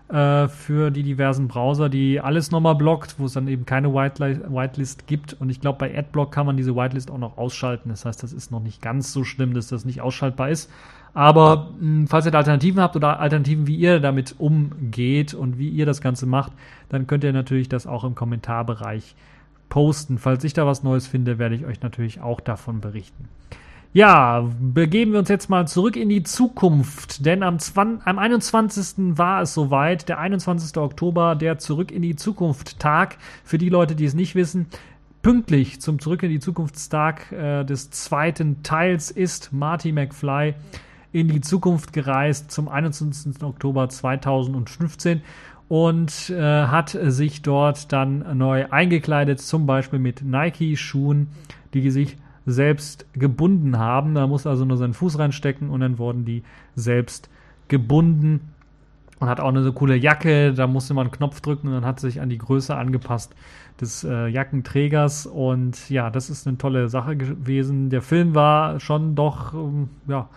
äh, für die diversen Browser, die alles nochmal blockt, wo es dann eben keine Whitelist gibt. Und ich glaube, bei Adblock kann man diese Whitelist auch noch ausschalten. Das heißt, das ist noch nicht ganz so schlimm, dass das nicht ausschaltbar ist. Aber mh, falls ihr Alternativen habt oder Alternativen, wie ihr damit umgeht und wie ihr das Ganze macht, dann könnt ihr natürlich das auch im Kommentarbereich posten. Falls ich da was Neues finde, werde ich euch natürlich auch davon berichten. Ja, begeben wir uns jetzt mal zurück in die Zukunft, denn am, 20, am 21. war es soweit, der 21. Oktober, der Zurück in die Zukunft Tag. Für die Leute, die es nicht wissen, pünktlich zum Zurück in die Zukunftstag äh, des zweiten Teils ist Marty McFly in die Zukunft gereist zum 21. Oktober 2015 und äh, hat sich dort dann neu eingekleidet, zum Beispiel mit Nike-Schuhen, die sich selbst gebunden haben. Da musste also nur seinen Fuß reinstecken und dann wurden die selbst gebunden. Und hat auch eine so coole Jacke, da musste man einen Knopf drücken und dann hat sich an die Größe angepasst des äh, Jackenträgers. Und ja, das ist eine tolle Sache gewesen. Der Film war schon doch, ähm, ja,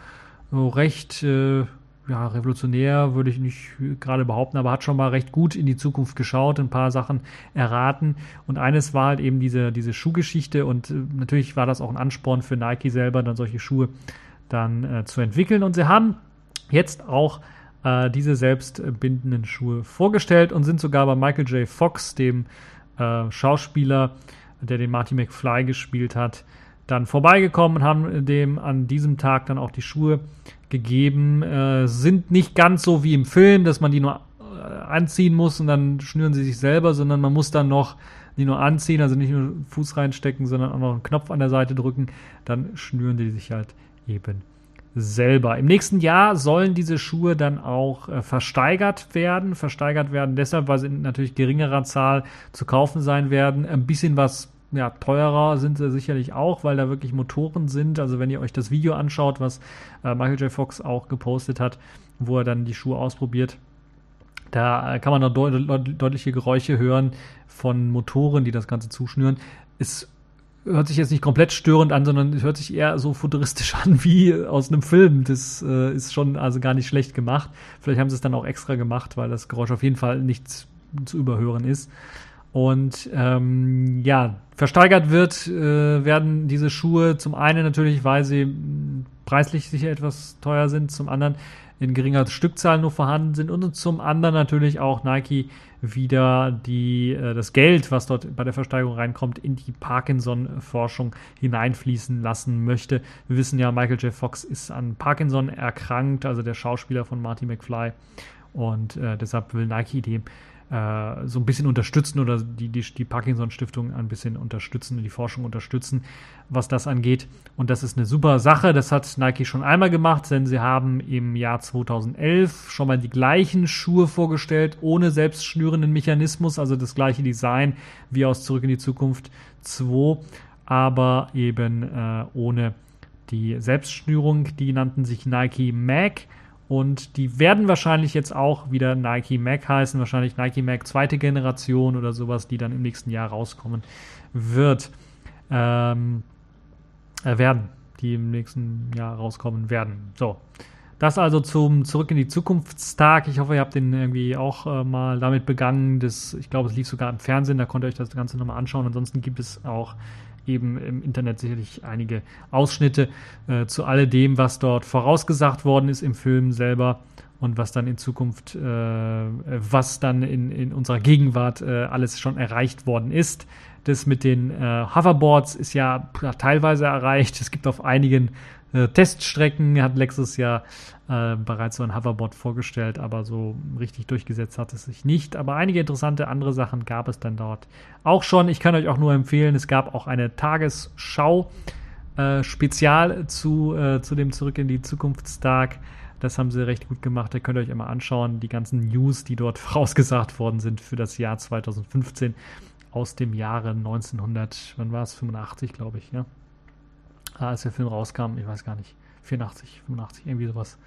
recht äh, ja, revolutionär würde ich nicht gerade behaupten, aber hat schon mal recht gut in die Zukunft geschaut, ein paar Sachen erraten. Und eines war halt eben diese, diese Schuhgeschichte und äh, natürlich war das auch ein Ansporn für Nike selber, dann solche Schuhe dann äh, zu entwickeln. Und sie haben jetzt auch äh, diese selbstbindenden Schuhe vorgestellt und sind sogar bei Michael J. Fox, dem äh, Schauspieler, der den Marty McFly gespielt hat, dann vorbeigekommen und haben dem an diesem Tag dann auch die Schuhe gegeben. Äh, sind nicht ganz so wie im Film, dass man die nur äh, anziehen muss und dann schnüren sie sich selber, sondern man muss dann noch die nur anziehen, also nicht nur Fuß reinstecken, sondern auch noch einen Knopf an der Seite drücken. Dann schnüren die sich halt eben selber. Im nächsten Jahr sollen diese Schuhe dann auch äh, versteigert werden. Versteigert werden deshalb, weil sie in natürlich geringerer Zahl zu kaufen sein werden. Ein bisschen was ja, teurer sind sie sicherlich auch, weil da wirklich Motoren sind. Also wenn ihr euch das Video anschaut, was äh, Michael J. Fox auch gepostet hat, wo er dann die Schuhe ausprobiert, Da kann man noch deut deutliche Geräusche hören von Motoren, die das Ganze zuschnüren. Es hört sich jetzt nicht komplett störend an, sondern es hört sich eher so futuristisch [LAUGHS] an wie aus einem Film. Das äh, ist schon also gar nicht schlecht gemacht. Vielleicht haben sie es dann auch extra gemacht, weil das Geräusch auf jeden Fall nicht zu überhören ist. Und ähm, ja, versteigert wird, äh, werden diese Schuhe zum einen natürlich, weil sie preislich sicher etwas teuer sind, zum anderen in geringer Stückzahl nur vorhanden sind und zum anderen natürlich auch Nike wieder die, äh, das Geld, was dort bei der Versteigerung reinkommt, in die Parkinson-Forschung hineinfließen lassen möchte. Wir wissen ja, Michael J. Fox ist an Parkinson erkrankt, also der Schauspieler von Marty McFly. Und äh, deshalb will Nike dem äh, so ein bisschen unterstützen oder die, die, die Parkinson-Stiftung ein bisschen unterstützen und die Forschung unterstützen, was das angeht. Und das ist eine super Sache. Das hat Nike schon einmal gemacht, denn sie haben im Jahr 2011 schon mal die gleichen Schuhe vorgestellt, ohne selbstschnürenden Mechanismus, also das gleiche Design wie aus Zurück in die Zukunft 2, aber eben äh, ohne die Selbstschnürung. Die nannten sich Nike Mag und die werden wahrscheinlich jetzt auch wieder Nike Mac heißen, wahrscheinlich Nike Mac zweite Generation oder sowas, die dann im nächsten Jahr rauskommen wird. Ähm, äh, werden, die im nächsten Jahr rauskommen werden. So. Das also zum Zurück in die Zukunftstag. Ich hoffe, ihr habt den irgendwie auch äh, mal damit begangen. Das, ich glaube, es lief sogar im Fernsehen, da könnt ihr euch das Ganze nochmal anschauen. Ansonsten gibt es auch eben im Internet sicherlich einige Ausschnitte äh, zu alledem, was dort vorausgesagt worden ist im Film selber und was dann in Zukunft, äh, was dann in, in unserer Gegenwart äh, alles schon erreicht worden ist. Das mit den äh, Hoverboards ist ja teilweise erreicht. Es gibt auf einigen äh, Teststrecken hat Lexus ja äh, bereits so ein Hoverboard vorgestellt, aber so richtig durchgesetzt hat es sich nicht. Aber einige interessante andere Sachen gab es dann dort auch schon. Ich kann euch auch nur empfehlen, es gab auch eine Tagesschau äh, Spezial zu, äh, zu dem Zurück in die Zukunftstag. Das haben sie recht gut gemacht. Da könnt ihr euch immer anschauen, die ganzen News, die dort [LAUGHS] vorausgesagt worden sind für das Jahr 2015 aus dem Jahre 1900, wann war es? 85, glaube ich, ja als der Film rauskam, ich weiß gar nicht, 84, 85, irgendwie sowas.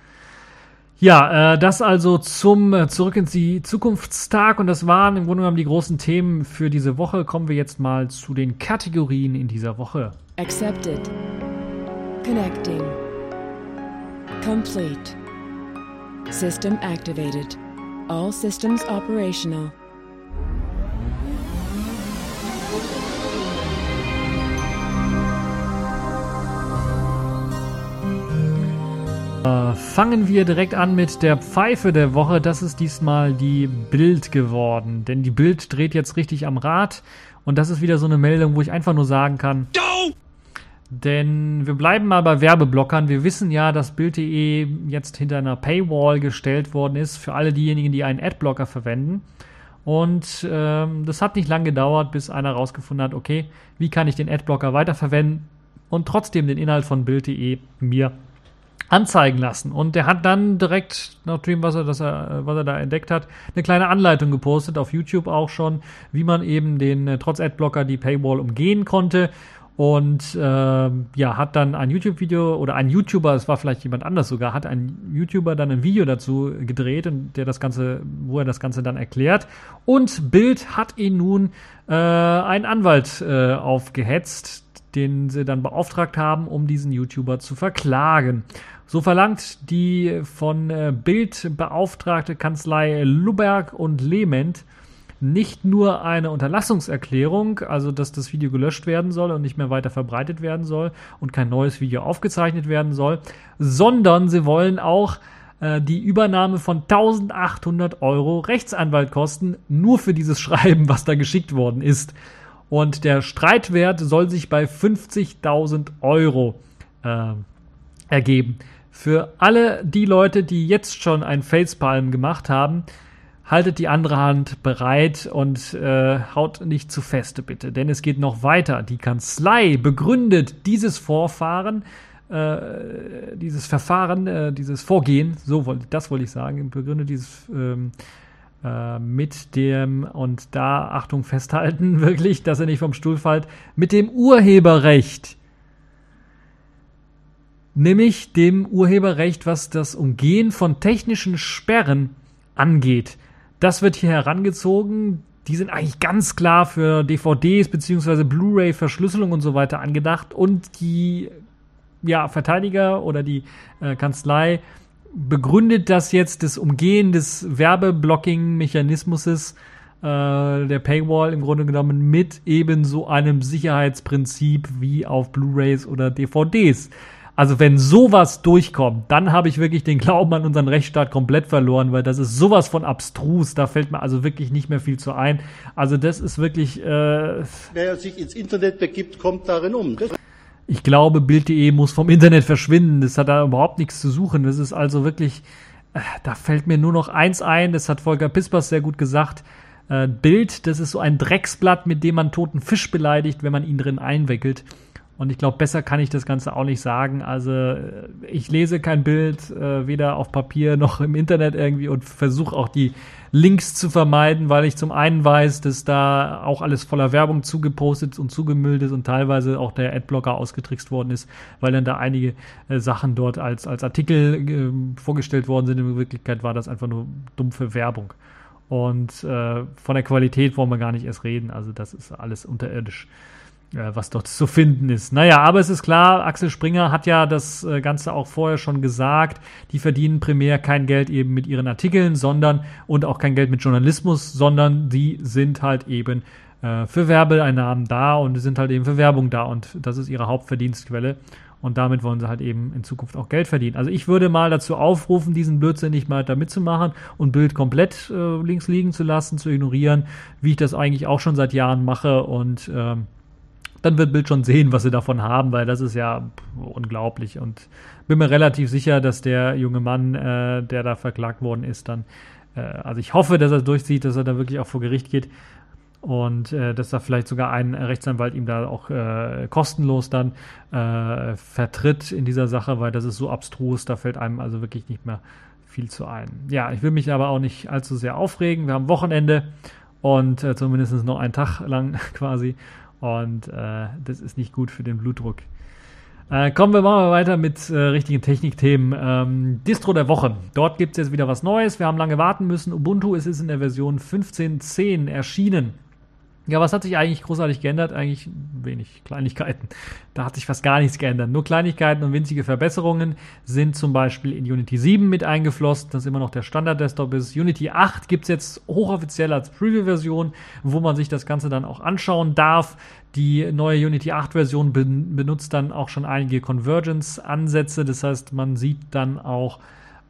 Ja, äh, das also zum äh, Zurück in die Zukunftstag und das waren im Grunde genommen die großen Themen für diese Woche. Kommen wir jetzt mal zu den Kategorien in dieser Woche. Accepted. Connecting. Complete. System activated. All systems operational. Fangen wir direkt an mit der Pfeife der Woche. Das ist diesmal die Bild geworden. Denn die Bild dreht jetzt richtig am Rad. Und das ist wieder so eine Meldung, wo ich einfach nur sagen kann. Denn wir bleiben mal bei Werbeblockern. Wir wissen ja, dass Bild.de jetzt hinter einer Paywall gestellt worden ist für alle diejenigen, die einen Adblocker verwenden. Und ähm, das hat nicht lange gedauert, bis einer rausgefunden hat, okay, wie kann ich den Adblocker weiterverwenden und trotzdem den Inhalt von Bild.de mir anzeigen lassen. Und der hat dann direkt, nachdem, was er, das er, was er da entdeckt hat, eine kleine Anleitung gepostet, auf YouTube auch schon, wie man eben den äh, trotz Adblocker die Paywall umgehen konnte. Und äh, ja, hat dann ein YouTube-Video oder ein YouTuber, es war vielleicht jemand anders sogar, hat ein YouTuber dann ein Video dazu gedreht und der das Ganze, wo er das Ganze dann erklärt. Und Bild hat ihn nun äh, einen Anwalt äh, aufgehetzt, den sie dann beauftragt haben, um diesen YouTuber zu verklagen. So verlangt die von äh, Bild beauftragte Kanzlei Luberg und Lehment nicht nur eine Unterlassungserklärung, also dass das Video gelöscht werden soll und nicht mehr weiter verbreitet werden soll und kein neues Video aufgezeichnet werden soll, sondern sie wollen auch äh, die Übernahme von 1800 Euro Rechtsanwaltkosten nur für dieses [LAUGHS] Schreiben, was da geschickt worden ist. Und der Streitwert soll sich bei 50.000 Euro äh, ergeben. Für alle die Leute, die jetzt schon ein Facepalm gemacht haben, haltet die andere Hand bereit und äh, haut nicht zu feste, bitte. Denn es geht noch weiter. Die Kanzlei begründet dieses Vorfahren, äh, dieses Verfahren, äh, dieses Vorgehen, so wollte das wollte ich sagen, begründet dieses ähm, äh, mit dem, und da Achtung festhalten, [LAUGHS] wirklich, dass er nicht vom Stuhl fällt, mit dem Urheberrecht nämlich dem Urheberrecht, was das Umgehen von technischen Sperren angeht. Das wird hier herangezogen. Die sind eigentlich ganz klar für DVDs bzw. Blu-ray-Verschlüsselung und so weiter angedacht. Und die ja, Verteidiger oder die äh, Kanzlei begründet das jetzt das Umgehen des Werbeblocking-Mechanismus äh, der Paywall im Grunde genommen mit eben so einem Sicherheitsprinzip wie auf Blu-rays oder DVDs. Also wenn sowas durchkommt, dann habe ich wirklich den Glauben an unseren Rechtsstaat komplett verloren, weil das ist sowas von abstrus. Da fällt mir also wirklich nicht mehr viel zu ein. Also das ist wirklich. Äh, Wer sich ins Internet begibt, kommt darin um. Das ich glaube, Bild.de muss vom Internet verschwinden. Das hat da überhaupt nichts zu suchen. Das ist also wirklich. Äh, da fällt mir nur noch eins ein. Das hat Volker Pispers sehr gut gesagt. Äh, Bild, das ist so ein Drecksblatt, mit dem man toten Fisch beleidigt, wenn man ihn drin einwickelt. Und ich glaube, besser kann ich das Ganze auch nicht sagen. Also äh, ich lese kein Bild, äh, weder auf Papier [LAUGHS] noch im Internet irgendwie und versuche auch die Links zu vermeiden, weil ich zum einen weiß, dass da auch alles voller Werbung zugepostet und zugemüllt ist und teilweise auch der Adblocker ausgetrickst worden ist, weil dann da einige äh, Sachen dort als, als Artikel äh, vorgestellt worden sind. In Wirklichkeit war das einfach nur dumpfe Werbung. Und äh, von der Qualität wollen wir gar nicht erst reden. Also das ist alles unterirdisch was dort zu finden ist. Naja, aber es ist klar, Axel Springer hat ja das äh, Ganze auch vorher schon gesagt. Die verdienen primär kein Geld eben mit ihren Artikeln, sondern und auch kein Geld mit Journalismus, sondern die sind halt eben äh, für Werbeeinnahmen da und sind halt eben für Werbung da und das ist ihre Hauptverdienstquelle. Und damit wollen sie halt eben in Zukunft auch Geld verdienen. Also ich würde mal dazu aufrufen, diesen Blödsinn nicht mal da mitzumachen und Bild komplett äh, links liegen zu lassen, zu ignorieren, wie ich das eigentlich auch schon seit Jahren mache und ähm, dann wird Bild schon sehen, was sie davon haben, weil das ist ja unglaublich. Und bin mir relativ sicher, dass der junge Mann, äh, der da verklagt worden ist, dann, äh, also ich hoffe, dass er durchzieht, dass er da wirklich auch vor Gericht geht und äh, dass da vielleicht sogar ein Rechtsanwalt ihm da auch äh, kostenlos dann äh, vertritt in dieser Sache, weil das ist so abstrus, da fällt einem also wirklich nicht mehr viel zu ein. Ja, ich will mich aber auch nicht allzu sehr aufregen. Wir haben Wochenende und äh, zumindest noch einen Tag lang [LAUGHS] quasi. Und äh, das ist nicht gut für den Blutdruck. Äh, kommen wir mal weiter mit äh, richtigen Technikthemen. Ähm, Distro der Woche. Dort gibt es jetzt wieder was Neues. Wir haben lange warten müssen. Ubuntu ist in der Version 15.10 erschienen. Ja, was hat sich eigentlich großartig geändert? Eigentlich wenig Kleinigkeiten. Da hat sich fast gar nichts geändert. Nur Kleinigkeiten und winzige Verbesserungen sind zum Beispiel in Unity 7 mit eingeflossen, das immer noch der Standard-Desktop ist. Unity 8 gibt's jetzt hochoffiziell als Preview-Version, wo man sich das Ganze dann auch anschauen darf. Die neue Unity 8-Version benutzt dann auch schon einige Convergence-Ansätze. Das heißt, man sieht dann auch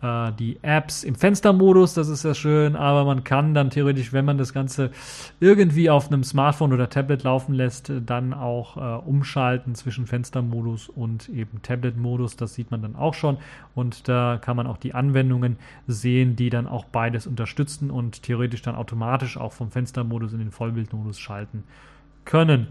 äh, die Apps im Fenstermodus, das ist ja schön, aber man kann dann theoretisch, wenn man das Ganze irgendwie auf einem Smartphone oder Tablet laufen lässt, dann auch äh, umschalten zwischen Fenstermodus und eben Tablet-Modus. Das sieht man dann auch schon und da kann man auch die Anwendungen sehen, die dann auch beides unterstützen und theoretisch dann automatisch auch vom Fenstermodus in den Vollbildmodus schalten können.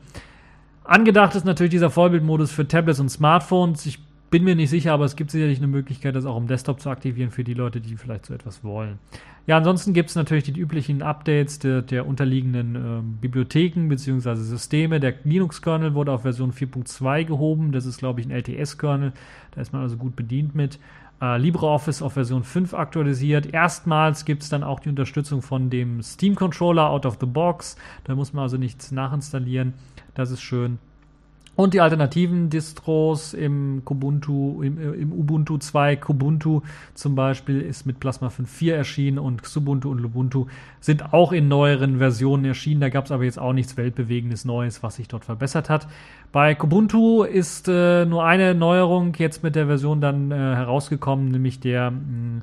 Angedacht ist natürlich dieser Vollbildmodus für Tablets und Smartphones. Ich bin mir nicht sicher, aber es gibt sicherlich eine Möglichkeit, das auch im Desktop zu aktivieren für die Leute, die vielleicht so etwas wollen. Ja, ansonsten gibt es natürlich die üblichen Updates der, der unterliegenden äh, Bibliotheken bzw. Systeme. Der Linux-Kernel wurde auf Version 4.2 gehoben. Das ist, glaube ich, ein LTS-Kernel. Da ist man also gut bedient mit. Äh, LibreOffice auf Version 5 aktualisiert. Erstmals gibt es dann auch die Unterstützung von dem Steam-Controller out of the box. Da muss man also nichts nachinstallieren. Das ist schön. Und die alternativen Distros im Kubuntu, im, im, Ubuntu 2, Kubuntu zum Beispiel ist mit Plasma 5.4 erschienen und Xubuntu und Lubuntu sind auch in neueren Versionen erschienen. Da gab es aber jetzt auch nichts weltbewegendes Neues, was sich dort verbessert hat. Bei Kubuntu ist äh, nur eine Neuerung jetzt mit der Version dann äh, herausgekommen, nämlich der mh,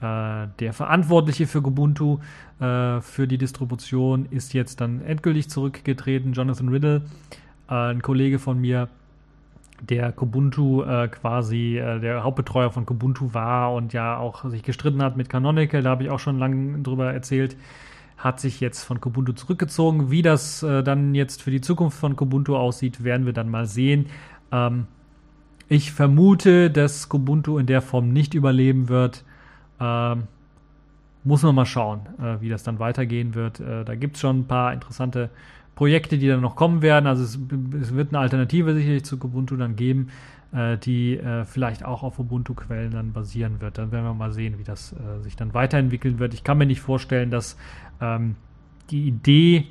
äh, der Verantwortliche für Kubuntu, äh, für die Distribution, ist jetzt dann endgültig zurückgetreten, Jonathan Riddle äh, ein Kollege von mir, der Kubuntu äh, quasi äh, der Hauptbetreuer von Kubuntu war und ja auch sich gestritten hat mit Canonical, da habe ich auch schon lange drüber erzählt, hat sich jetzt von Kubuntu zurückgezogen. Wie das äh, dann jetzt für die Zukunft von Kubuntu aussieht, werden wir dann mal sehen. Ähm, ich vermute, dass Kubuntu in der Form nicht überleben wird. Ähm, muss man mal schauen, äh, wie das dann weitergehen wird. Äh, da gibt es schon ein paar interessante Projekte, die dann noch kommen werden. Also es, es wird eine Alternative sicherlich zu Ubuntu dann geben, äh, die äh, vielleicht auch auf Ubuntu-Quellen dann basieren wird. Dann werden wir mal sehen, wie das äh, sich dann weiterentwickeln wird. Ich kann mir nicht vorstellen, dass ähm, die Idee,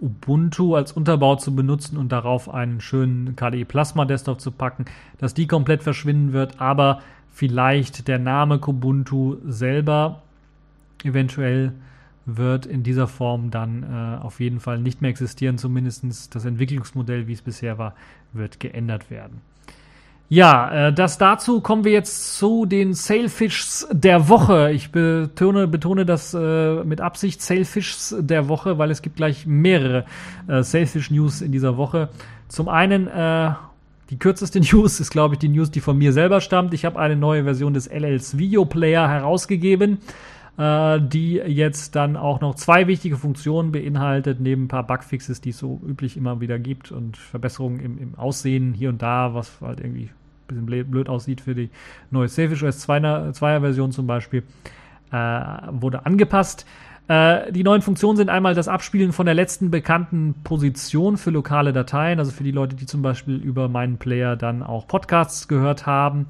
Ubuntu als Unterbau zu benutzen und darauf einen schönen KDE Plasma Desktop zu packen, dass die komplett verschwinden wird, aber vielleicht der Name Kubuntu selber eventuell wird in dieser Form dann äh, auf jeden Fall nicht mehr existieren. Zumindest das Entwicklungsmodell, wie es bisher war, wird geändert werden. Ja, äh, das dazu kommen wir jetzt zu den Sailfishs der Woche. Ich betone, betone das äh, mit Absicht Sailfishs der Woche, weil es gibt gleich mehrere äh, Sailfish News in dieser Woche. Zum einen äh, die kürzeste [LAUGHS] News ist, glaube ich, die News, die von mir selber stammt. Ich habe eine neue Version des LLs Video Player herausgegeben äh, die jetzt dann auch noch zwei wichtige Funktionen beinhaltet, neben ein paar Bugfixes, die es so üblich immer wieder gibt und Verbesserungen im, im Aussehen hier und da, was halt irgendwie ein bisschen blöd aussieht für die neue Selfish OS 2er Version zum Beispiel, äh, wurde angepasst. Äh, die neuen Funktionen sind einmal das Abspielen von der letzten bekannten Position für lokale Dateien, also für die Leute, die zum Beispiel über meinen Player dann auch Podcasts gehört haben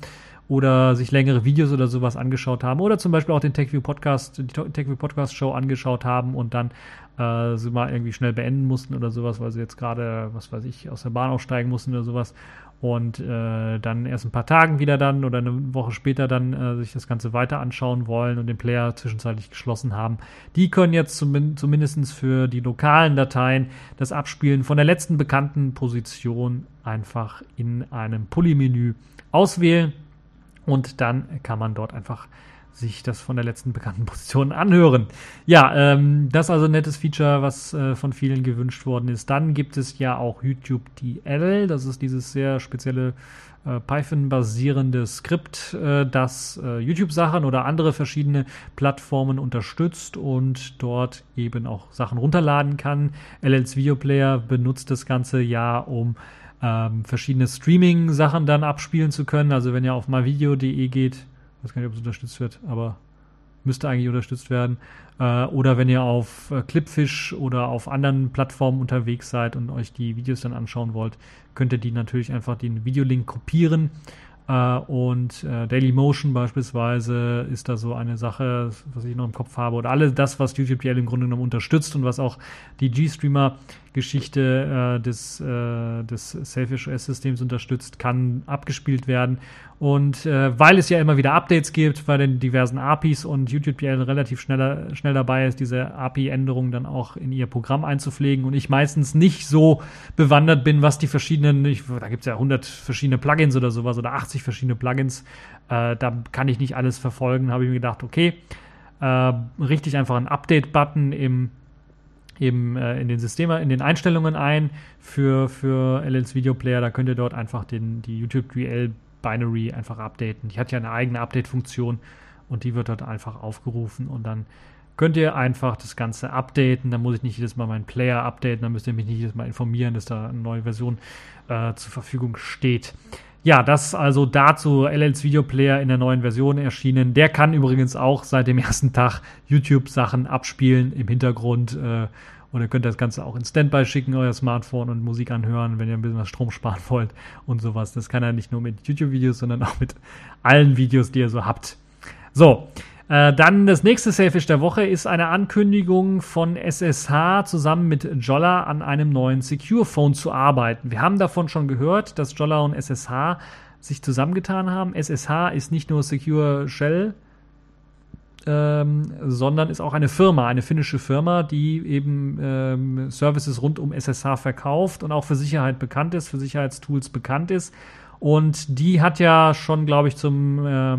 oder sich längere Videos oder sowas angeschaut haben oder zum Beispiel auch den TechView Podcast, die TechView Podcast Show angeschaut haben und dann äh, sie mal irgendwie schnell beenden mussten oder sowas, weil sie jetzt gerade, was weiß ich, aus der Bahn aussteigen mussten oder sowas und äh, dann erst ein paar Tagen wieder dann oder eine Woche später dann äh, sich das Ganze weiter anschauen wollen und den Player zwischenzeitlich geschlossen haben. Die können jetzt zum, zumindest für die lokalen Dateien das Abspielen von der letzten bekannten Position einfach in einem Polymenü auswählen und dann kann man dort einfach sich das von der letzten bekannten [LAUGHS] Position anhören. Ja, ähm, das ist also ein nettes Feature, was äh, von vielen gewünscht worden ist. Dann gibt es ja auch YouTube DL. Das ist dieses sehr spezielle äh, Python-basierende Skript, äh, das äh, YouTube-Sachen oder andere verschiedene Plattformen unterstützt und dort eben auch Sachen runterladen kann. LLs Video Player benutzt das Ganze ja, um ähm, verschiedene Streaming-Sachen dann abspielen zu können. Also wenn ihr auf myvideo.de geht, weiß gar nicht, ob es unterstützt wird, aber müsste eigentlich unterstützt werden. Äh, oder wenn ihr auf äh, Clipfish oder auf anderen Plattformen unterwegs seid und euch die Videos dann anschauen wollt, könnt ihr die natürlich einfach den Videolink kopieren Uh, und uh, Dailymotion beispielsweise ist da so eine Sache, was ich noch im Kopf habe, oder alles das, was YouTube DL im Grunde genommen unterstützt und was auch die G-Streamer-Geschichte uh, des, des Selfish OS-Systems unterstützt, kann abgespielt werden. Und weil es ja immer wieder Updates gibt bei den diversen APIs und YouTube DL relativ schneller, schnell dabei ist, diese API-Änderungen dann auch in ihr Programm einzupflegen und ich meistens nicht so bewandert bin, was die verschiedenen, ich, da gibt es ja 100 verschiedene Plugins oder sowas oder 80 80 verschiedene Plugins. Äh, da kann ich nicht alles verfolgen. Habe ich mir gedacht, okay, äh, richtig einfach einen Update-Button im eben äh, in den Systemen, in den Einstellungen ein für, für LLs Video Player. Da könnt ihr dort einfach den, die YouTube DL Binary einfach updaten. Die hat ja eine eigene Update-Funktion und die wird dort einfach aufgerufen und dann könnt ihr einfach das Ganze updaten. Da muss ich nicht jedes Mal meinen Player updaten, da müsst ihr mich nicht jedes Mal informieren, dass da eine neue Version äh, zur Verfügung steht. Ja, das also dazu LLs Videoplayer in der neuen Version erschienen. Der kann übrigens auch seit dem [LAUGHS] ersten Tag YouTube-Sachen abspielen im Hintergrund. Äh, ihr könnt das Ganze auch in Standby schicken, euer Smartphone und Musik anhören, wenn ihr ein bisschen was Strom sparen [LAUGHS] wollt und sowas. Das kann er nicht nur mit YouTube-Videos, sondern auch mit allen Videos, die ihr so habt. So, äh, dann das nächste Selfish der Woche ist eine Ankündigung von SSH zusammen mit Jolla an einem neuen Secure Phone zu arbeiten. Wir haben davon schon gehört, dass Jolla und SSH sich zusammengetan haben. SSH ist nicht nur Secure Shell, ähm, sondern ist auch eine Firma, eine finnische Firma, die eben ähm, Services rund um SSH verkauft und auch für Sicherheit bekannt ist, für Sicherheitstools bekannt ist. Und die hat ja schon, glaube ich, zum äh,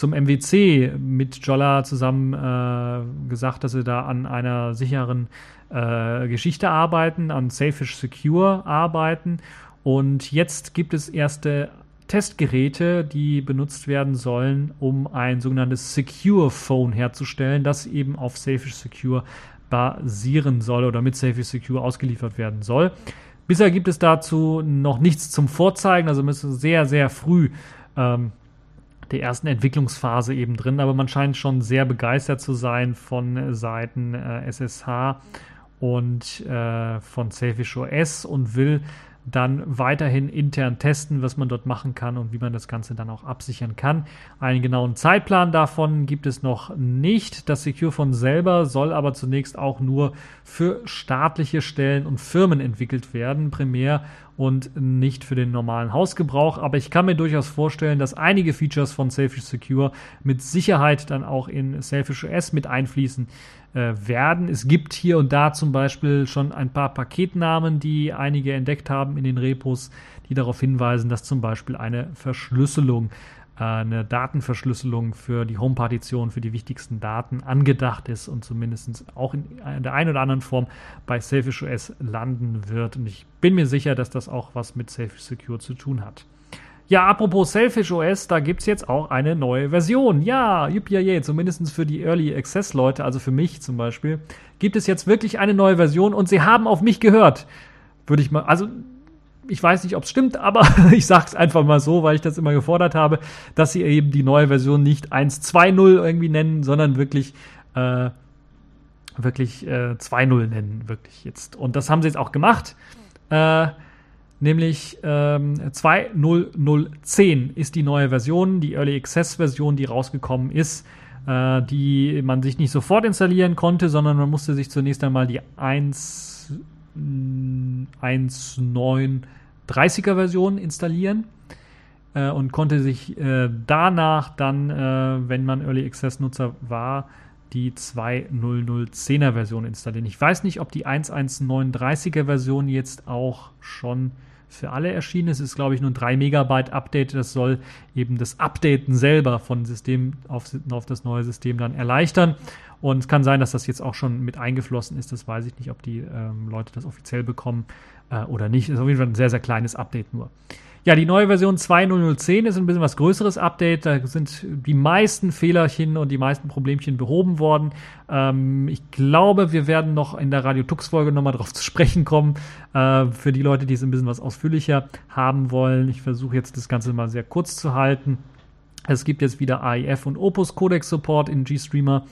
zum MWC mit Jolla zusammen äh, gesagt, dass sie da an einer sicheren äh, Geschichte arbeiten, an Safish Secure arbeiten. Und jetzt gibt es erste Testgeräte, die benutzt werden sollen, um ein sogenanntes Secure Phone herzustellen, das eben auf Safish Secure basieren soll oder mit Safish Secure ausgeliefert werden soll. Bisher gibt es dazu noch nichts zum Vorzeigen, also müssen sehr, sehr früh ähm, der ersten Entwicklungsphase eben drin, aber man scheint schon sehr begeistert zu sein von Seiten äh, SSH und äh, von Selfish OS und will dann weiterhin intern testen, was man dort machen kann und wie man das Ganze dann auch absichern kann. Einen genauen Zeitplan davon gibt es noch nicht. Das Secure von selber soll aber zunächst auch nur für staatliche Stellen und Firmen entwickelt werden, primär und nicht für den normalen Hausgebrauch. Aber ich kann mir durchaus vorstellen, dass einige Features von Selfish Secure mit Sicherheit dann auch in Selfish OS mit einfließen äh, werden. Es gibt hier und da zum Beispiel schon ein paar Paketnamen, die einige entdeckt haben in den Repos, die darauf hinweisen, dass zum Beispiel eine Verschlüsselung äh, eine Datenverschlüsselung für die Home-Partition, für die wichtigsten Daten angedacht ist und zumindest auch in der einen oder anderen Form bei Selfish OS landen wird. Und ich bin mir sicher, dass das auch was mit Selfish Secure zu tun hat. Ja, apropos Selfish OS, da gibt es jetzt auch eine neue Version. Ja, yippie, zumindest für die Early Access Leute, also für mich zum Beispiel, gibt es jetzt wirklich eine neue Version und sie haben auf mich gehört. Würde ich mal, also ich weiß nicht, ob es stimmt, aber [LAUGHS] ich sage es einfach mal so, weil ich das immer gefordert habe, dass sie eben die neue Version nicht 1.2.0 irgendwie nennen, sondern wirklich äh, wirklich äh, 2.0 nennen, wirklich jetzt. Und das haben sie jetzt auch gemacht. Äh, nämlich ähm, 2.0.0.10 ist die neue Version, die Early Access Version, die rausgekommen ist, äh, die man sich nicht sofort installieren konnte, sondern man musste sich zunächst einmal die 1.9 30er Version installieren äh, und konnte sich äh, danach dann, äh, wenn man Early Access Nutzer war, die 2.0.0.10er Version installieren. Ich weiß nicht, ob die 1.1.9.30er Version jetzt auch schon für alle erschienen. Es ist, glaube ich, nur ein 3 Megabyte Update. Das soll eben das Updaten selber von System auf, auf das neue System dann erleichtern. Und es kann sein, dass das jetzt auch schon mit eingeflossen ist. Das weiß ich nicht, ob die ähm, Leute das offiziell bekommen äh, oder nicht. Ist auf jeden Fall ein sehr, sehr kleines Update nur. Ja, die neue Version 2.0.10 ist ein bisschen was größeres Update. Da sind die meisten Fehlerchen und die meisten Problemchen behoben worden. Ähm, ich glaube, wir werden noch in der Radio Tux-Folge nochmal drauf zu sprechen kommen. Äh, für die Leute, die es ein bisschen was ausführlicher haben wollen. Ich versuche jetzt das Ganze mal sehr kurz zu halten. Es gibt jetzt wieder AIF und Opus Codec Support in GStreamer.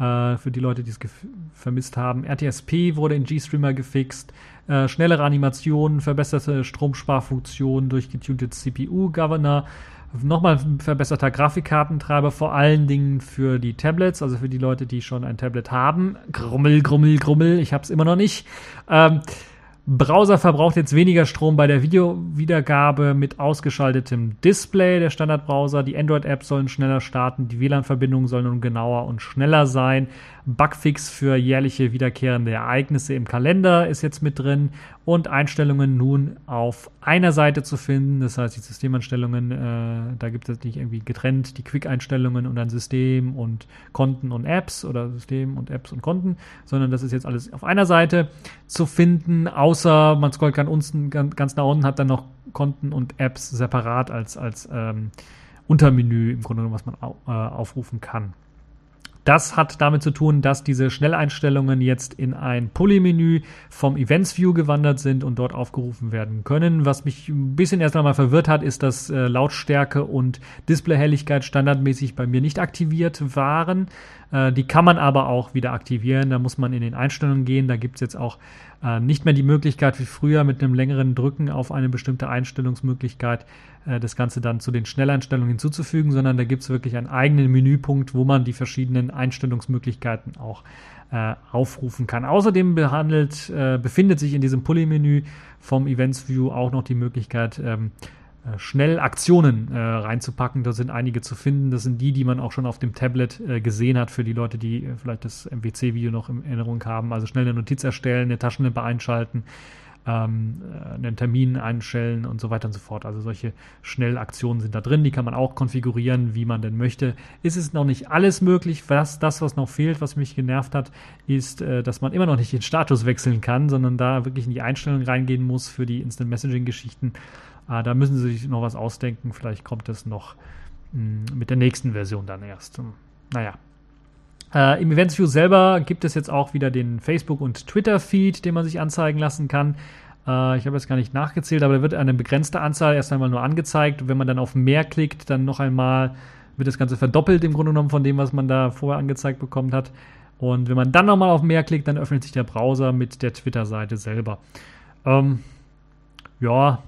Äh, für die Leute, die es vermisst haben. RTSP wurde in GStreamer gefixt. Äh, schnellere Animationen, verbesserte Stromsparfunktionen durch getunte CPU-Governor. Nochmal verbesserter Grafikkartentreiber, vor allen Dingen für die Tablets, also für die Leute, die schon ein Tablet haben. Grummel, grummel, grummel, ich habe es immer noch nicht. Ähm, Browser verbraucht jetzt weniger Strom bei der Videowiedergabe mit ausgeschaltetem Display. Der Standardbrowser, die Android-Apps sollen schneller starten, die WLAN-Verbindungen sollen nun genauer und schneller sein. Bugfix für jährliche wiederkehrende Ereignisse im Kalender ist jetzt mit drin und Einstellungen nun auf einer Seite zu finden. Das heißt, die Systemanstellungen, äh, da gibt es nicht irgendwie getrennt die Quick-Einstellungen und ein System und Konten und Apps oder System und Apps und Konten, sondern das ist jetzt alles auf einer Seite zu finden, außer man scrollt ganz, ganz nach unten, hat dann noch Konten und Apps separat als, als ähm, Untermenü im Grunde genommen, was man äh, aufrufen kann. Das hat damit zu tun, dass diese Schnelleinstellungen jetzt in ein Pulley-Menü vom Events View gewandert sind und dort aufgerufen werden können. Was mich ein bisschen erst einmal verwirrt hat, ist, dass äh, Lautstärke und Displayhelligkeit standardmäßig bei mir nicht aktiviert waren. Äh, die kann man aber auch wieder aktivieren. Da muss man in den Einstellungen gehen. Da gibt es jetzt auch äh, nicht mehr die Möglichkeit wie früher mit einem längeren Drücken auf eine bestimmte Einstellungsmöglichkeit äh, das Ganze dann zu den Schnelleinstellungen hinzuzufügen, sondern da gibt es wirklich einen eigenen Menüpunkt, wo man die verschiedenen Einstellungsmöglichkeiten auch äh, aufrufen kann. Außerdem behandelt, äh, befindet sich in diesem Pulley-Menü vom Events View auch noch die Möglichkeit, ähm, äh, schnell Aktionen äh, reinzupacken. Da sind einige zu finden. Das sind die, die man auch schon auf dem Tablet äh, gesehen hat, für die Leute, die äh, vielleicht das MWC-Video noch in Erinnerung haben. Also schnell eine Notiz erstellen, eine Taschenlampe einschalten, ähm, äh, einen Termin einstellen und so weiter und so fort. Also solche Schnellaktionen sind da drin. Die kann man auch konfigurieren, wie man denn möchte. Ist es noch nicht alles möglich. Was, das, was noch fehlt, was mich genervt hat, ist, äh, dass man immer noch nicht den Status wechseln kann, sondern da wirklich in die Einstellungen reingehen muss für die Instant Messaging-Geschichten. Ah, da müssen sie sich noch was ausdenken. Vielleicht kommt das noch mh, hm, mit der nächsten Version dann erst. Hm, naja. Äh, Im Events View selber gibt es jetzt auch wieder den Facebook- und Twitter-Feed, den man sich anzeigen lassen kann. Äh, ich habe jetzt gar nicht nachgezählt, aber da wird eine begrenzte Anzahl erst einmal nur angezeigt. Wenn man dann auf mehr klickt, dann noch einmal wird das Ganze verdoppelt im Grunde genommen von dem, was man da vorher angezeigt bekommen hat. Und wenn man dann nochmal auf mehr klickt, dann öffnet sich der Browser mit der Twitter-Seite selber. Ähm, ja,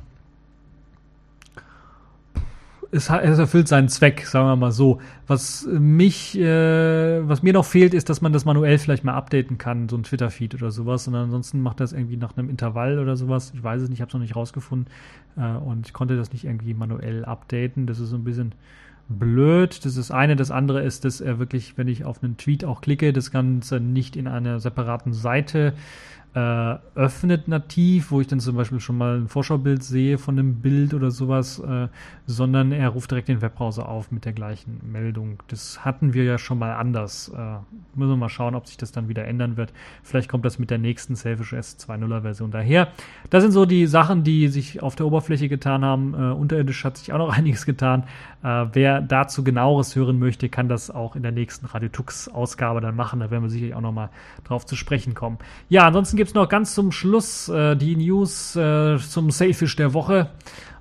es, es, erfüllt seinen Zweck, sagen wir mal so. Was mich, äh, was mir noch fehlt, ist, dass man das manuell vielleicht mal updaten kann, so ein Twitter-Feed oder sowas. Und ansonsten macht das irgendwie nach einem Intervall oder sowas. Ich weiß es nicht, ich habe es noch nicht rausgefunden. Äh, und ich konnte das nicht irgendwie manuell updaten. Das ist so ein bisschen blöd. Das ist eine. Das andere ist, dass er wirklich, wenn ich auf einen Tweet auch klicke, das Ganze nicht in einer separaten Seite äh, öffnet nativ, wo ich dann zum Beispiel schon mal ein Vorschaubild sehe von einem Bild oder sowas, äh, sondern er ruft direkt den Webbrowser auf mit der gleichen Meldung. Das hatten wir ja schon mal anders. Äh, müssen wir mal schauen, ob sich das dann wieder ändern wird. Vielleicht kommt das mit der nächsten Selfish S 2.0er Version daher. Das sind so die Sachen, die sich auf der Oberfläche getan haben. Äh, unterirdisch hat sich auch noch [LAUGHS] einiges getan. Äh, wer dazu genaueres hören möchte, kann das auch in der nächsten Radio Tux Ausgabe dann machen. Da werden wir sicherlich auch noch mal drauf zu sprechen kommen. Ja, ansonsten gibt es noch ganz zum Schluss äh, die News äh, zum Sailfish der Woche.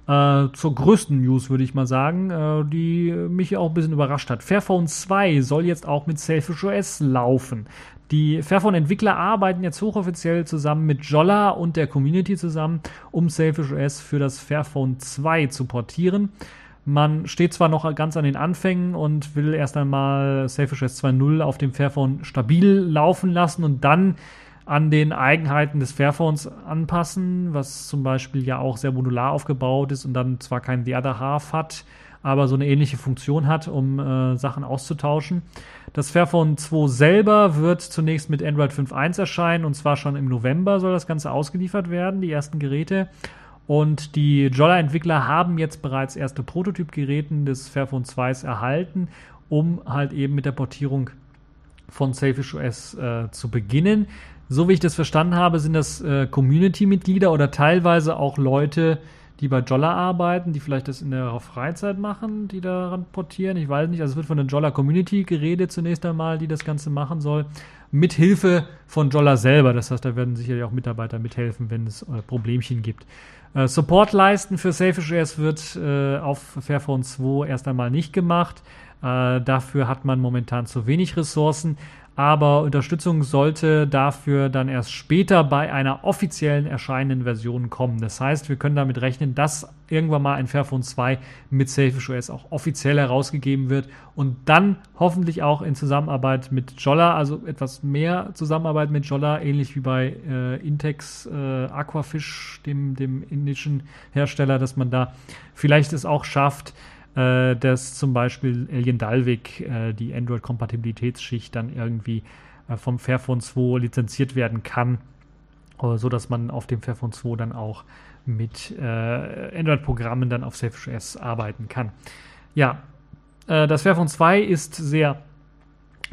Äh, zur größten News, würde ich mal sagen, äh, die mich auch ein bisschen überrascht hat. Fairphone 2 soll jetzt auch mit Sailfish OS laufen. Die Fairphone-Entwickler arbeiten jetzt hochoffiziell zusammen mit Jolla und der Community zusammen, um Sailfish OS für das Fairphone 2 zu portieren. Man steht zwar noch ganz an den Anfängen und will erst einmal Sailfish OS 2.0 auf dem Fairphone stabil laufen lassen und dann an den Eigenheiten des Fairphones anpassen, was zum Beispiel ja auch sehr modular aufgebaut ist und dann zwar kein The Other Half hat, aber so eine ähnliche Funktion hat, um äh, Sachen auszutauschen. Das Fairphone 2 selber wird zunächst mit Android 5.1 erscheinen und zwar schon im November soll das Ganze ausgeliefert werden, die ersten Geräte. Und die Jolla-Entwickler haben jetzt bereits erste Prototypgeräten des Fairphone 2 erhalten, um halt eben mit der Portierung von Selfish OS äh, zu beginnen so wie ich das verstanden habe, sind das äh, Community-Mitglieder oder teilweise auch Leute, die bei Jolla arbeiten, die vielleicht das in der Freizeit machen, die daran portieren. Ich weiß nicht. Also es wird von der Jolla Community geredet zunächst einmal, die das Ganze machen soll. Mit Hilfe von Jolla selber. Das heißt, da werden sicherlich auch Mitarbeiter mithelfen, wenn es äh, Problemchen gibt. Äh, Support leisten für Selfish OS wird äh, auf Fairphone 2 erst einmal nicht gemacht. Äh, dafür hat man momentan zu wenig Ressourcen aber Unterstützung sollte dafür dann erst später bei einer offiziellen erscheinenden Version kommen. Das heißt, wir können damit rechnen, dass irgendwann mal ein Fairphone 2 mit Selfish OS auch offiziell herausgegeben wird und dann hoffentlich auch in Zusammenarbeit mit Jolla, also etwas mehr Zusammenarbeit mit Jolla, ähnlich wie bei äh, Intex äh, Aquafish, dem, dem indischen Hersteller, dass man da vielleicht es auch schafft, äh, dass zum Beispiel Alien Dalvik, äh, die Android-Kompatibilitätsschicht, dann irgendwie äh, vom Fairphone 2 lizenziert werden kann, äh, so dass man auf dem Fairphone 2 dann auch mit äh, Android-Programmen dann auf Selfish OS arbeiten kann. Ja, äh, das Fairphone 2 ist sehr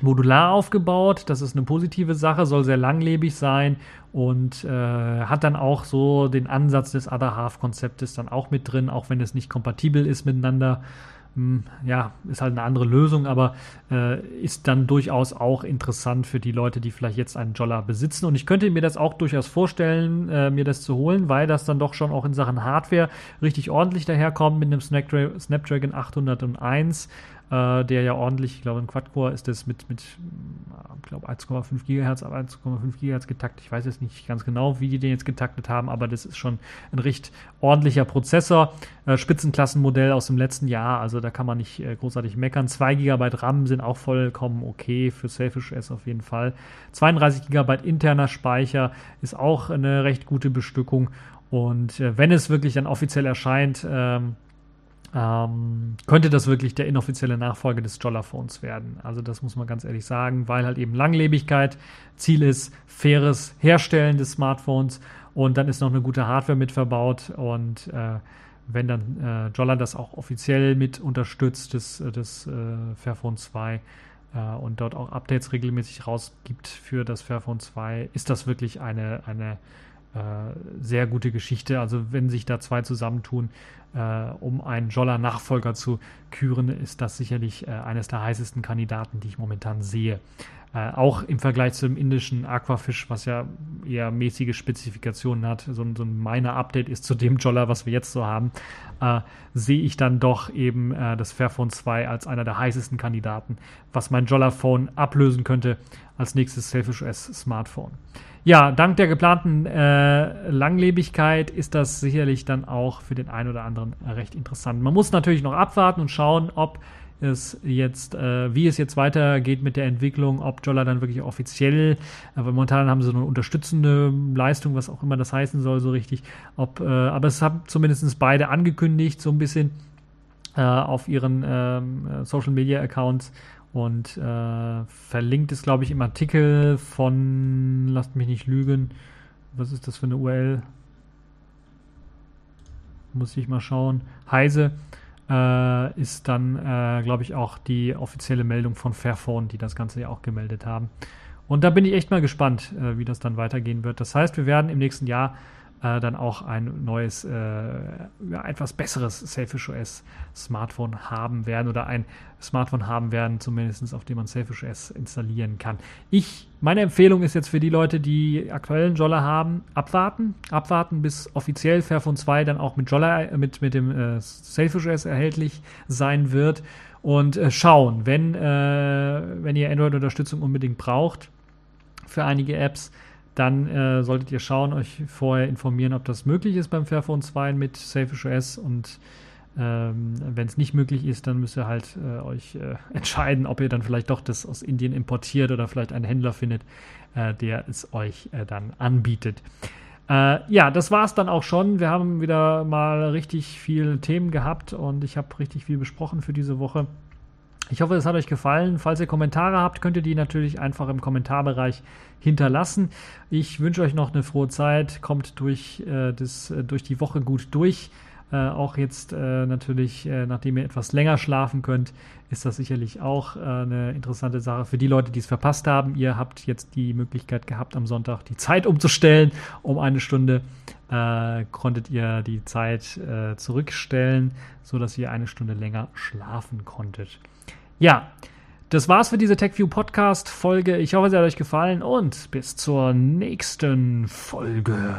modular aufgebaut. Das ist eine positive Sache, soll sehr langlebig sein und äh, hat dann auch so den Ansatz des Other Half-Konzeptes dann auch mit drin, auch wenn es nicht kompatibel ist miteinander. Hm, ja, ist halt eine andere Lösung, aber äh, ist dann durchaus auch interessant für die Leute, die vielleicht jetzt einen Jolla besitzen. Und ich könnte mir das auch durchaus vorstellen, äh, mir das zu holen, weil das dann doch schon auch in Sachen Hardware richtig ordentlich daherkommt mit einem Snapdragon 801 äh, der ja ordentlich, ich glaube, im Quad-Core ist das mit, mit glaube, 1,5 GHz, 1,5 GHz getaktet. Ich weiß jetzt nicht ganz genau, wie die den jetzt getaktet haben, aber das ist schon ein recht ordentlicher Prozessor. Äh, Spitzenklassenmodell aus dem letzten Jahr, also da kann man nicht äh, großartig meckern. 2 GB RAM sind auch vollkommen okay für Selfish S auf jeden Fall. 32 GB interner Speicher ist auch eine recht gute Bestückung. Und äh, wenn es wirklich dann offiziell erscheint, ähm, ähm, könnte das wirklich der inoffizielle Nachfolger des Jolla-Phones werden. Also das muss man ganz ehrlich sagen, weil halt eben Langlebigkeit Ziel ist, faires Herstellen des Smartphones und dann ist noch eine gute Hardware mit verbaut und äh, wenn dann äh, Jolla das auch offiziell mit unterstützt, das, das äh, Fairphone 2 äh, und dort auch Updates regelmäßig rausgibt für das Fairphone 2, ist das wirklich eine, eine äh, sehr gute Geschichte. Also wenn sich da zwei zusammentun, äh, um einen Jolla-Nachfolger zu küren, ist das sicherlich äh, eines der heißesten Kandidaten, die ich momentan sehe. Äh, auch im Vergleich zum indischen Aquafish, was ja eher mäßige Spezifikationen hat, so, so ein meiner Update ist zu dem Jolla, was wir jetzt so haben, äh, sehe ich dann doch eben äh, das Fairphone 2 als einer der heißesten Kandidaten, was mein Jolla-Phone ablösen könnte als nächstes Selfish OS Smartphone. Ja, dank der geplanten äh, Langlebigkeit ist das sicherlich dann auch für den einen oder anderen recht interessant. Man muss natürlich noch abwarten und schauen, ob es jetzt, äh, wie es jetzt weitergeht mit der Entwicklung, ob Jolla dann wirklich offiziell, äh, weil momentan haben sie eine unterstützende Leistung, was auch immer das heißen soll, so richtig. Ob, äh, aber es haben zumindest beide angekündigt, so ein bisschen äh, auf ihren ähm, Social Media Accounts und äh, verlinkt ist, glaube ich, im Artikel von, lasst mich nicht lügen, was ist das für eine URL? Muss ich mal schauen. Heise äh, ist dann, äh, glaube ich, auch die offizielle Meldung von Fairphone, die das Ganze ja auch gemeldet haben. Und da bin ich echt mal gespannt, äh, wie das dann weitergehen wird. Das heißt, wir werden im nächsten Jahr äh, dann auch ein neues, äh, ja, etwas besseres Selfish OS Smartphone haben werden oder ein Smartphone haben werden, zumindest auf dem man Selfish OS installieren kann. Ich, meine Empfehlung ist jetzt für die Leute, die aktuellen Jolla haben, abwarten, abwarten, bis offiziell Fairphone 2 dann auch mit Jolla, äh, mit, mit dem äh, Selfish OS erhältlich sein wird und äh, schauen, wenn, äh, wenn ihr Android-Unterstützung unbedingt braucht für einige Apps, dann äh, solltet ihr schauen, euch vorher informieren, ob das möglich ist beim Fairphone 2 mit Selfish OS und ähm, wenn es nicht möglich ist, dann müsst ihr halt äh, euch äh, [LAUGHS] entscheiden, ob ihr dann vielleicht doch das aus Indien importiert oder vielleicht einen Händler findet, äh, der es euch äh, dann anbietet. Äh, ja, das war es dann auch schon. Wir haben wieder mal richtig viele Themen gehabt und ich habe richtig viel besprochen für diese Woche. Ich hoffe, es hat euch gefallen. Falls ihr Kommentare habt, könnt ihr die natürlich einfach im Kommentarbereich hinterlassen. Ich wünsche euch noch eine frohe Zeit. Kommt durch, äh, das, äh, durch die Woche gut durch. Äh, auch jetzt äh, natürlich, äh, nachdem ihr etwas länger schlafen könnt, ist das sicherlich auch äh, eine interessante Sache für die Leute, die es verpasst haben. Ihr habt jetzt die Möglichkeit gehabt, am Sonntag die Zeit umzustellen. Um eine Stunde konntet ihr die Zeit zurückstellen, sodass ihr eine Stunde länger schlafen konntet. Ja, das war's für diese TechView Podcast Folge. Ich hoffe, sie hat euch gefallen und bis zur nächsten Folge.